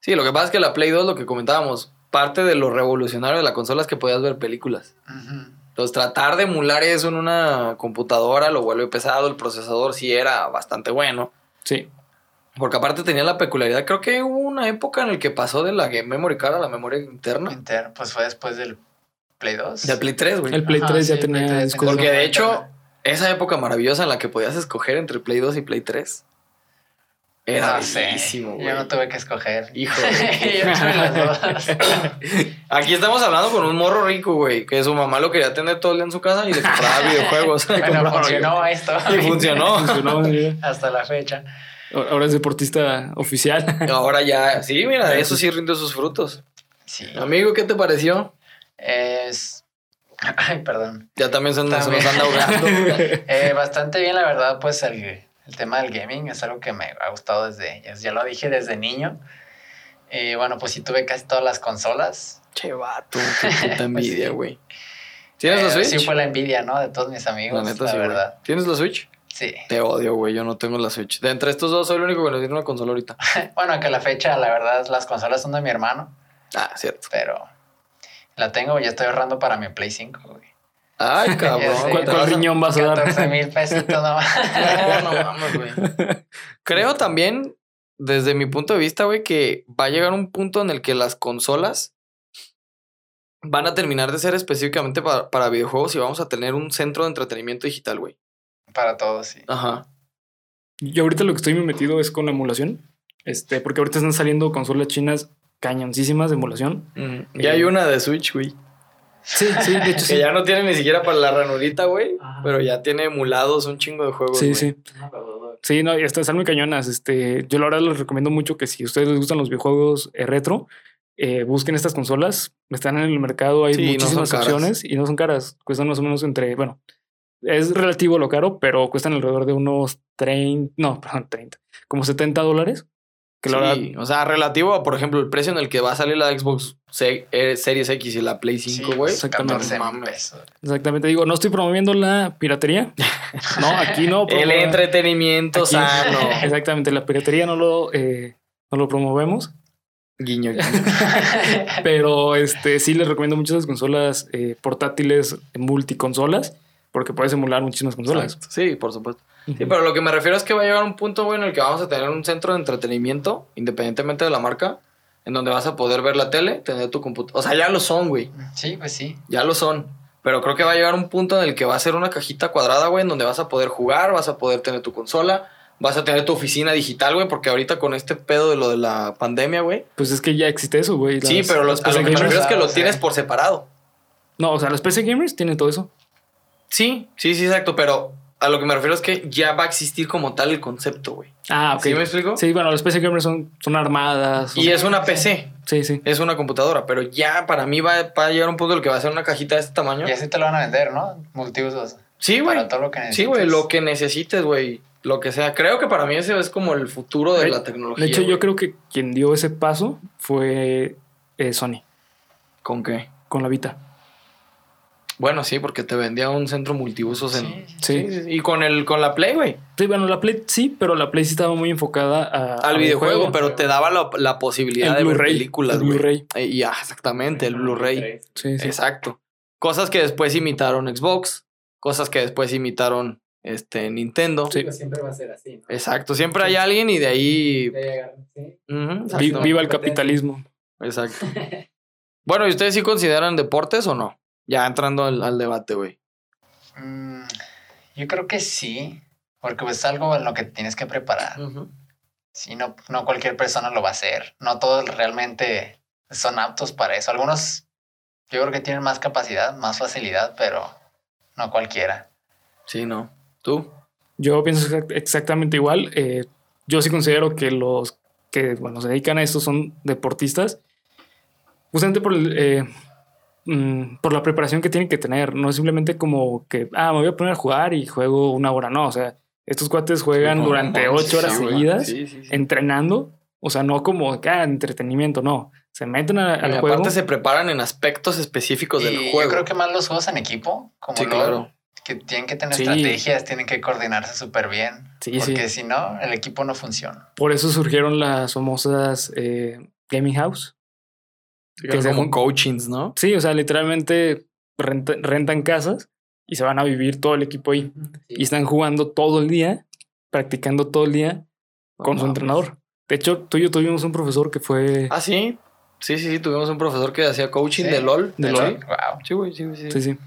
sí, lo que pasa es que la Play 2, lo que comentábamos, parte de lo revolucionario de la consola es que podías ver películas. Entonces, tratar de emular eso en una computadora lo vuelve pesado. El procesador sí era bastante bueno. Sí. Porque aparte tenía la peculiaridad, creo que hubo una época en la que pasó de la Game Memory Card a la memoria interna. Interna, pues fue después del Play 2. Del Play 3, güey. El Play 3 ya tenía Porque de hecho, esa época maravillosa en la que podías escoger entre Play 2 y Play 3. Era no Yo no tuve que escoger. Hijo. [laughs] Aquí estamos hablando con un morro rico, güey, que su mamá lo quería tener todo el día en su casa y le compraba [laughs] videojuegos. bueno, [laughs] funcionó esto. Y funcionó. funcionó Hasta la fecha. Ahora es deportista oficial. [laughs] Ahora ya, sí, mira, eso sí rinde sus frutos. Sí. Amigo, ¿qué te pareció? Es. [laughs] Ay, perdón. Ya también, se nos anda ahogando. [laughs] eh, bastante bien, la verdad, pues el el tema del gaming es algo que me ha gustado desde, ya lo dije desde niño. Y bueno, pues sí tuve casi todas las consolas. Che, vato, qué puta pues envidia, güey. ¿Tienes la eh, Switch? Sí, fue la envidia, ¿no? De todos mis amigos, la, neta, verdad. ¿Tienes la Switch? Sí. Te odio, güey, yo no tengo la Switch. De entre estos dos, soy el único que no tiene una consola ahorita. [laughs] bueno, que a la fecha, la verdad, las consolas son de mi hermano. Ah, cierto. Pero la tengo, ya estoy ahorrando para mi Play 5, güey. Ay, [laughs] cabrón. ¿Cuál, riñón vas a dar? 14 mil pesitos nomás. no, [laughs] no mames, güey. Creo también, desde mi punto de vista, güey, que va a llegar un punto en el que las consolas van a terminar de ser específicamente para, para videojuegos y vamos a tener un centro de entretenimiento digital, güey. Para todos, sí. Ajá. Yo ahorita lo que estoy metido es con la emulación. Este, porque ahorita están saliendo consolas chinas cañoncísimas de emulación. Ya hay una de Switch, güey. Sí, sí, de hecho [laughs] que ya no tiene ni siquiera para la ranurita, güey. Pero ya tiene emulados un chingo de juegos. Sí, sí. Sí, no, están muy cañonas. Este, yo la verdad les recomiendo mucho que si a ustedes les gustan los videojuegos eh, retro, eh, busquen estas consolas. Están en el mercado, hay muchísimas opciones y no son caras. Cuestan más o menos entre, bueno, es relativo lo caro, pero cuestan alrededor de unos 30, no, [laughs] perdón, 30, como 70 dólares. Que la verdad, o sea, relativo a, por ejemplo, el precio en el que va a salir la Xbox Se- eh, Series X y la Play 5, Sí, güey. exactamente. no 14 mames. pesos. Exactamente. Digo, no estoy promoviendo la piratería. [laughs] No, aquí no. El entretenimiento aquí- sano. [laughs] Exactamente. La piratería no lo, eh, no lo promovemos. Guiño, guiño. Pero este sí les recomiendo mucho las consolas eh, portátiles multiconsolas. Porque puedes emular muchísimas consolas. Exacto. Sí, por supuesto. Sí, pero lo que me refiero es que va a llegar un punto, güey, en el que vamos a tener un centro de entretenimiento, independientemente de la marca, en donde vas a poder ver la tele, tener tu computadora. O sea, ya lo son, güey. Sí, pues sí. Ya lo son. Pero creo que va a llegar un punto en el que va a ser una cajita cuadrada, güey, en donde vas a poder jugar, vas a poder tener tu consola, vas a tener tu oficina digital, güey, porque ahorita con este pedo de lo de la pandemia, güey. Pues es que ya existe eso, güey. Sí, pero los, a lo que me refiero es que lo Sí. tienes por separado. No, o sea, los PC gamers tienen todo eso. Sí, sí, sí, exacto, pero a lo que me refiero es que ya va a existir como tal el concepto, güey. Ah, ok. ¿Sí me explico? Sí, bueno, los PC gamers son, son armadas. son- Y es una PC, Sí, sí. es una computadora, pero ya para mí va, va a llegar un punto en el que va a ser una cajita de este tamaño. Y así te lo van a vender, ¿no? Multiusos. Sí, güey. Para todo lo que necesites. Sí, güey, lo que necesites, güey. Lo que sea. Creo que para mí ese es como el futuro de De- la tecnología. De hecho, yo creo que quien dio ese paso fue eh, Sony ¿Con qué? con la Vita. Bueno, sí, porque te vendía un centro multiusos en. Sí. Y con el con la Play, güey. Sí, bueno, la Play sí, pero la Play sí estaba muy enfocada a, Al a videojuego, pero te daba la, la posibilidad El de ver películas, güey. Blu-ray. Eh, y, ah, exactamente, el Blu-ray. Sí, sí. Exacto. Cosas que después imitaron Xbox, cosas que después imitaron este Nintendo. Sí. Siempre va a ser así. ¿no? Exacto. Siempre hay alguien y de ahí. Sí. Viva el capitalismo. Exacto. [laughs] Bueno, ¿y ustedes sí consideran deportes o no? Ya entrando al, al debate, güey. Mm, yo creo que sí. Porque pues es algo en lo que tienes que preparar. Sí, no, no cualquier persona lo va a hacer. No todos realmente son aptos para eso. Algunos yo creo que tienen más capacidad, más facilidad, pero no cualquiera. Sí, no. ¿Tú? Yo pienso exact- exactamente igual. Eh, yo sí considero que los que bueno, se dedican a esto son deportistas, justamente por, el, eh, mm, por la preparación que tienen que tener. No es simplemente como que, ah, me voy a poner a jugar y juego una hora. No, o sea, estos cuates juegan Sí, durante no, ocho horas sí, seguidas Sí, sí, sí. entrenando. O sea, no como que ah, entretenimiento, no. Se meten a- Y al juego. aparte se preparan en aspectos específicos del juego. yo creo que más los juegos en equipo, como Sí, LOL, claro. que tienen que tener Sí. estrategias, tienen que coordinarse súper bien. Sí, porque sí. si no, el equipo no funciona. Por eso surgieron las famosas eh, gaming house. Sí, que se como coachings, ¿no? Sí, o sea, literalmente renta- rentan casas y se van a vivir todo el equipo ahí. Y están jugando todo el día, practicando todo el día con No su entrenador. De hecho, tú y yo tuvimos un profesor que fue... Ah, sí. Sí, sí, sí. Tuvimos un profesor que hacía coaching Sí. de LOL. De Sí. LOL. Wow. Sí, güey, sí, güey, sí. Sí, sí.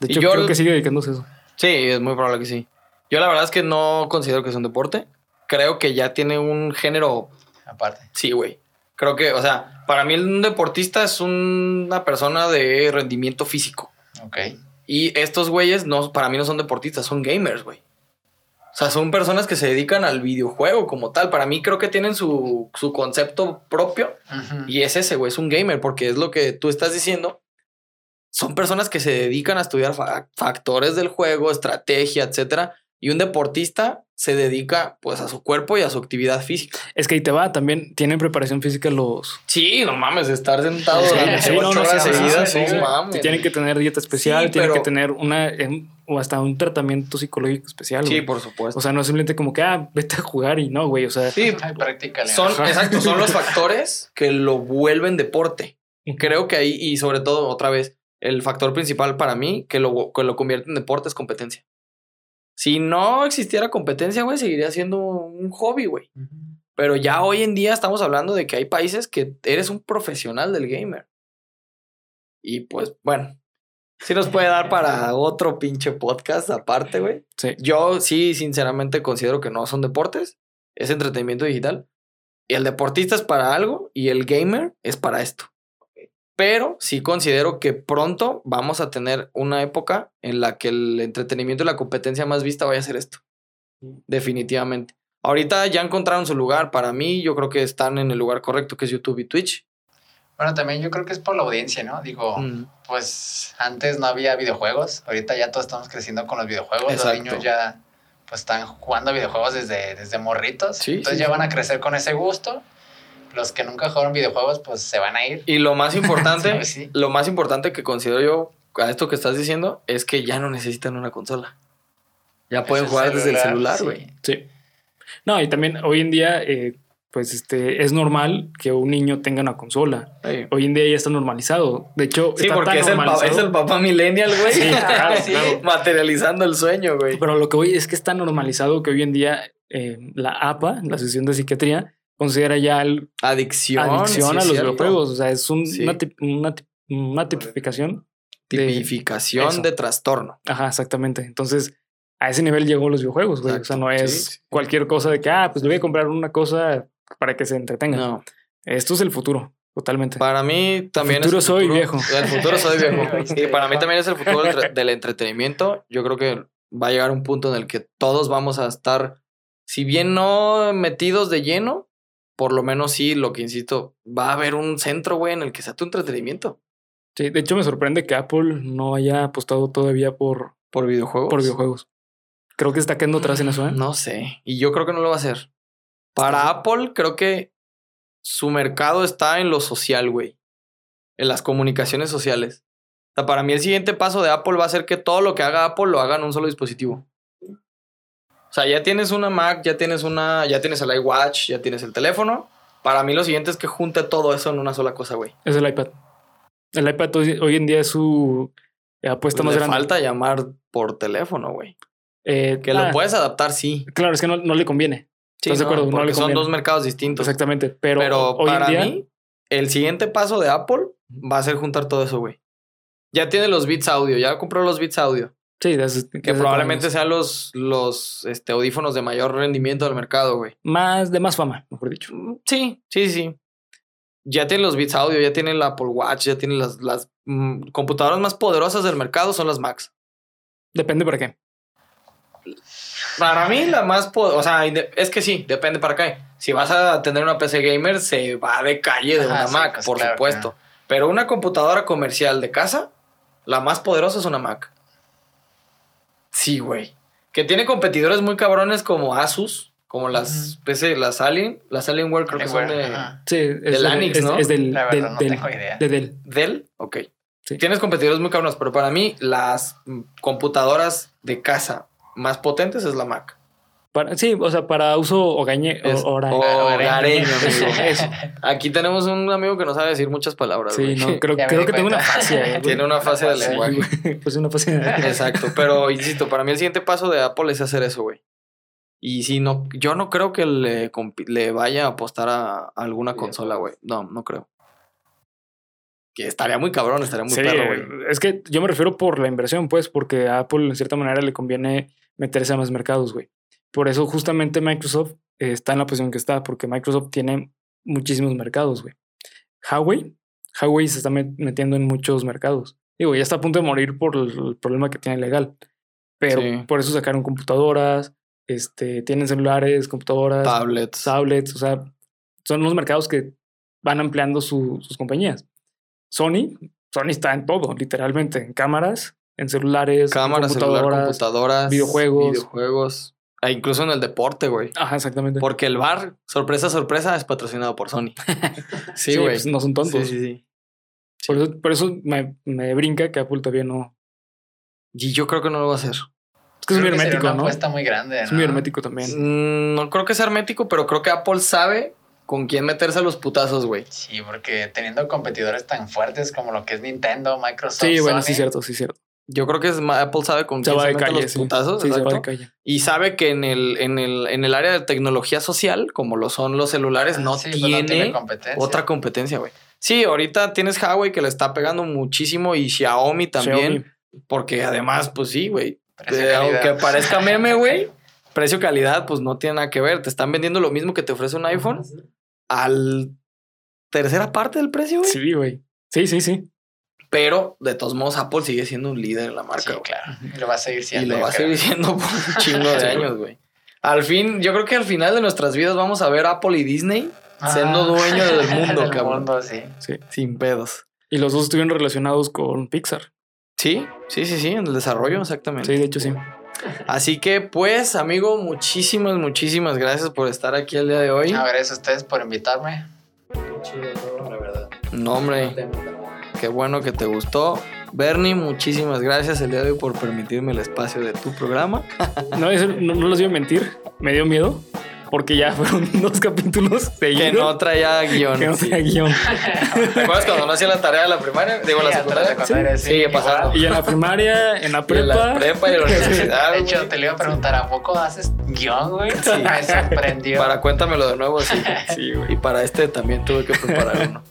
De hecho, yo- creo que sigue dedicándose a eso. Sí, es muy probable que sí. Yo la verdad es que no considero que es un deporte. Creo que ya tiene un género. Aparte. Sí, güey. Creo que, o sea, para mí un deportista es una persona de rendimiento físico. Ok. Y estos güeyes no, para mí no son deportistas, son gamers, güey. O sea, son personas que se dedican al videojuego como tal. Para mí creo que tienen su, su concepto propio. Y es ese, güey, es un gamer, porque es lo que tú estás diciendo. Son personas que se dedican a estudiar fa- factores del juego, estrategia, etcétera. Y un deportista se dedica, pues, a su cuerpo y a su actividad física. Es que ahí te va, también tienen preparación física los... Sí, no mames, estar sentado Sí, durante sí, no, ocho no, horas sí, sí, seguidas, sí, no mames. Tienen que tener dieta especial, Sí, tienen pero- que tener una... em, o hasta un tratamiento psicológico especial. Sí, güey. por supuesto. O sea, no es simplemente como que, ah, vete a jugar y no, güey. O sea, Sí, prácticamente. son, exacto, son los [laughs] factores que lo vuelven deporte. Creo que ahí, y sobre todo, otra vez, el factor principal para mí que lo, que lo convierte en deporte es competencia. Si no existiera competencia, güey, seguiría siendo un hobby, güey. Pero ya hoy en día estamos hablando de que hay países que eres un profesional del gamer. Y pues, bueno, sí nos puede dar para otro pinche podcast aparte, güey. sí. Yo sí, sinceramente, considero que no son deportes, es entretenimiento digital. Y el deportista es para algo y el gamer es para esto. Pero sí considero que pronto vamos a tener una época en la que el entretenimiento y la competencia más vista vaya a ser esto. Definitivamente. Ahorita ya encontraron su lugar. Para mí, yo creo que están en el lugar correcto, que es YouTube y Twitch. Bueno, también yo creo que es por la audiencia, ¿no? Digo, Mm. pues antes no había videojuegos. Ahorita ya todos estamos creciendo con los videojuegos. Exacto. Los niños ya pues están jugando videojuegos desde, desde morritos. Sí, Entonces sí, ya sí. van a crecer con ese gusto. Los que nunca jugaron videojuegos, pues se van a ir. Y lo más [laughs] importante, Sí. lo más importante que considero yo a esto que estás diciendo es que ya no necesitan una consola. Ya pueden jugar desde el celular, sí. güey. Sí. No, y también hoy en día, eh, pues este, es normal que un niño tenga una consola. Sí. Hoy en día ya está normalizado. De hecho, Sí, está porque tan es el, normalizado. es el papá millennial, güey. Sí, [laughs] claro, Sí, claro. Materializando el sueño, güey. Pero lo que voy es que está normalizado que hoy en día eh, la APA, la Asociación de Psiquiatría, considera ya el- Adicción. adicción sí, a los cierto. videojuegos. O sea, es un- Sí. una, tip- una tip- una tipificación. de- Tipificación de trastorno. Ajá, exactamente. Entonces, a ese nivel llegó los videojuegos, güey. O sea, no es Sí, cualquier cosa de que, ah, pues le voy a comprar una cosa para que se entretenga. No. Esto es el futuro, totalmente. Para mí también futuro es soy viejo. El futuro soy viejo. [laughs] Y para mí también es el futuro del entretenimiento. Yo creo que va a llegar un punto en el que todos vamos a estar, si bien no metidos de lleno, por lo menos sí, lo que insisto, va a haber un centro, güey, en el que sea tu entretenimiento. Sí, de hecho, me sorprende que Apple no haya apostado todavía por, Por videojuegos. por videojuegos. Creo que está quedando atrás en eso, ¿eh? No sé. Y yo creo que no lo va a hacer. Para Apple, creo que su mercado está en lo social, güey. En las comunicaciones sociales. O sea, para mí el siguiente paso de Apple va a ser que todo lo que haga Apple lo haga en un solo dispositivo. O sea, ya tienes una Mac, ya tienes una, ya tienes el iWatch, ya tienes el teléfono. Para mí lo siguiente es que junte todo eso en una sola cosa, güey. Es el iPad. El iPad hoy, hoy en día es su apuesta más Pues Le grande. falta llamar por teléfono, güey. Eh, Que ah, lo puedes adaptar, sí. Claro, es que no, no le conviene. Sí, ¿Estás de acuerdo? No le son conviene. dos mercados distintos. Exactamente. Pero, Pero hoy para en día, mí, el siguiente paso de Apple va a ser juntar todo eso, güey. Ya tiene los bits audio, ya compró los bits audio. Sí, desde- Que probablemente sean los, los este, audífonos de mayor rendimiento del mercado, güey. más de más fama, mejor dicho. Mm, Sí, sí, sí. Ya tiene los bits audio, ya tiene el Apple Watch, ya tiene las, las mm, computadoras más poderosas del mercado, son las Macs. Depende para qué. Para mí, la más poderosa, o sea, es que sí, depende para qué. Si vas a tener una PC gamer, se va de calle de Ajá, una sí, Mac, pues, por claro, supuesto. Pero una computadora comercial de casa, la más poderosa es una Mac. Sí, güey. Que tiene competidores muy cabrones como Asus, como las PC, las Alien, las Alienware creo que son de. Sí, es Del Lanix, es, ¿no? es del, La del, no del- tengo idea. de Dell. Dell. Ok. Sí. Tienes competidores muy cabrones, pero para mí las computadoras de casa más potentes es la Mac. Para, sí, o sea, para uso hogañe, Es hogareño, Eso, eso. Aquí tenemos un amigo que no sabe decir muchas palabras. Sí, no, creo, que tengo una güey. [laughs] Tiene una fase de Sí, lenguaje. güey, Pues una fascia. [laughs] Exacto, pero insisto, para mí el siguiente paso de Apple es hacer eso, güey. Y si no, yo no creo que le, vaya a apostar a, a alguna consola, güey. No, no creo. Que estaría muy cabrón, estaría muy Sí, perro, güey. es que yo me refiero por la inversión, pues, porque a Apple en cierta manera le conviene meterse a más mercados, güey. Por eso justamente Microsoft eh, está en la posición que está, porque Microsoft tiene muchísimos mercados, güey. Huawei, Huawei se está met- metiendo en muchos mercados. Digo, ya está a punto de morir por el, problema que tiene legal. Pero Sí. por eso sacaron computadoras, este, tienen celulares, computadoras, Tablets. tablets, o sea, son los mercados que van ampliando su- sus compañías. Sony, Sony está en todo, literalmente, en cámaras, en celulares, en Cámara, celular, computadoras. computadoras. videojuegos. Videojuegos. E incluso en el deporte, güey. Ajá, exactamente. Porque el bar, sorpresa, sorpresa, es patrocinado por Sony. [laughs] Sí, Sí, güey. pues, no son tontos. Sí, sí, sí. Por eso, por eso me, me brinca que Apple todavía no. Y yo creo que no lo va a hacer. Es que es muy Creo sería hermético, una ¿no? apuesta muy grande. Es muy hermético también. Mm, No creo que sea hermético, pero creo que Apple sabe con quién meterse a los putazos, güey. Sí, porque teniendo competidores tan fuertes como lo que es Nintendo, Microsoft, Sí, bueno, Sony, sí, cierto, sí, cierto. Yo creo que es Apple sabe con Se quién se calle, los sí. putazos. Sí, se va exacto. de calle. Y sabe que en el, en, el, en el área de tecnología social, como lo son los celulares, no, sí, pues no tiene competencia. otra competencia, güey. Sí, ahorita tienes Huawei que le está pegando muchísimo y Xiaomi también. Xiaomi. Porque además, pues sí, güey. Eh, aunque parezca [laughs] meme, güey. Precio-calidad, pues no tiene nada que ver. Te están vendiendo lo mismo que te ofrece un iPhone al tercera parte del precio, güey. Sí, güey. Sí, sí, sí. Pero de todos modos, Apple sigue siendo un líder en la marca, Sí, claro. Y lo va a seguir Y siendo. lo yo va a seguir siendo por un [laughs] chingo de años, güey. Al fin, yo creo que al final de nuestras vidas vamos a ver Apple y Disney siendo Ah, dueños del [laughs] mundo, del cabrón. mundo, sí. sí. Sin pedos. Y los dos estuvieron relacionados con Pixar. Sí, sí, sí, sí, en el desarrollo, exactamente. Sí, de hecho sí. Así que, pues, amigo, muchísimas, muchísimas gracias por estar aquí el día de hoy. A ver, es ustedes por invitarme. chido todo, la verdad. No, hombre, qué bueno que te gustó. Bernie, muchísimas gracias el día de hoy por permitirme el espacio de tu programa. [laughs] No, eso no, no les iba a mentir. Me dio miedo. Porque ya [laughs] fueron dos capítulos seguidos. Que no traía guion. que no sí. tenía guion. [laughs] ¿Te acuerdas cuando no hacía la tarea de la primaria? Digo, la Sí, la secundaria. secundaria, Sí, sí, Sigue pasando. Y en la primaria, en la Y en prepa. la prepa y en la universidad. De hecho, güey. te le iba a preguntar, ¿a poco haces guion, güey? Me sorprendió. Para cuéntamelo de nuevo, sí. Sí, güey. Y para este también tuve que preparar uno.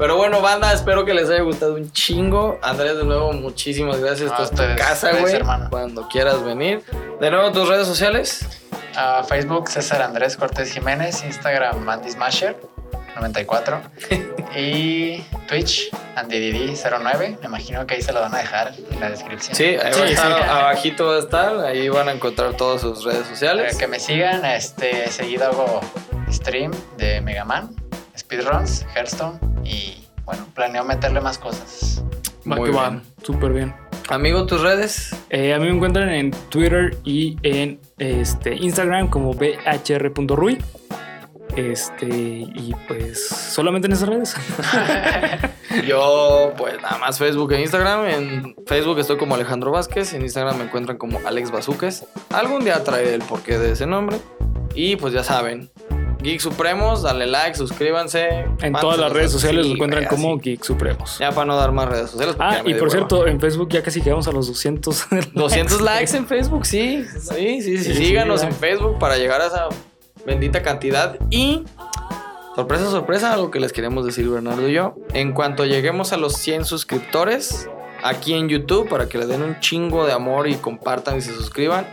Pero bueno, banda, espero que les haya gustado un chingo. Andrés, de nuevo, muchísimas gracias. No, Esta es tu casa, güey. Cuando quieras venir. De nuevo, tus redes sociales. Facebook, César Andrés Cortés Jiménez. Instagram, Andy Smasher 94. [laughs] y Twitch, AndyDD09. Me imagino que ahí se lo van a dejar en la descripción. Sí, ahí va a Sí, estar, sí. abajito va a estar. Ahí van a encontrar todas sus redes Para sociales. que me sigan, este, seguido hago stream de Mega Man, speedruns, Hearthstone y bueno, planeo meterle más cosas. Va Muy que va. bien. Súper bien. Amigo, tus redes. Eh, a mí me encuentran en Twitter y en este, Instagram como bhr.rui. Este, y pues solamente en esas redes. [laughs] Yo, pues nada más Facebook e Instagram. En Facebook estoy como Alejandro Vázquez. En Instagram me encuentran como Alex Bazuques. Algún día traeré el porqué de ese nombre. Y pues ya saben, Geek Supremos, dale like, suscríbanse. En todas las redes sociales lo encuentran como. Geek Supremos. Ya para no dar más redes sociales. Ah, y por cierto, en Facebook ya casi llegamos a los 200. 200 [laughs] likes en Facebook, sí. Sí, sí, sí. Sí, Síganos sí, en. Facebook para llegar a esa bendita cantidad. Y sorpresa, sorpresa, algo que les queremos decir Bernardo y yo. En cuanto lleguemos a los 100 suscriptores aquí en YouTube, para que le den un chingo de amor y compartan y se suscriban,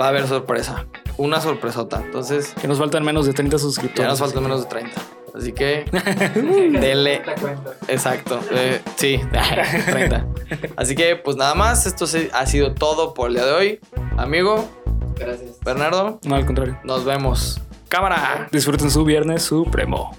va a haber sorpresa. Una sorpresota. Entonces, que nos faltan menos de 30 suscriptores. ya nos faltan menos de 30. Así que, [laughs] denle. Exacto. eh, sí, [laughs] 30. Así que, pues nada más. Esto se- ha sido todo por el día de hoy. Amigo, Gracias. Bernardo, No, al contrario. nos vemos. Cámara. Disfruten su viernes supremo.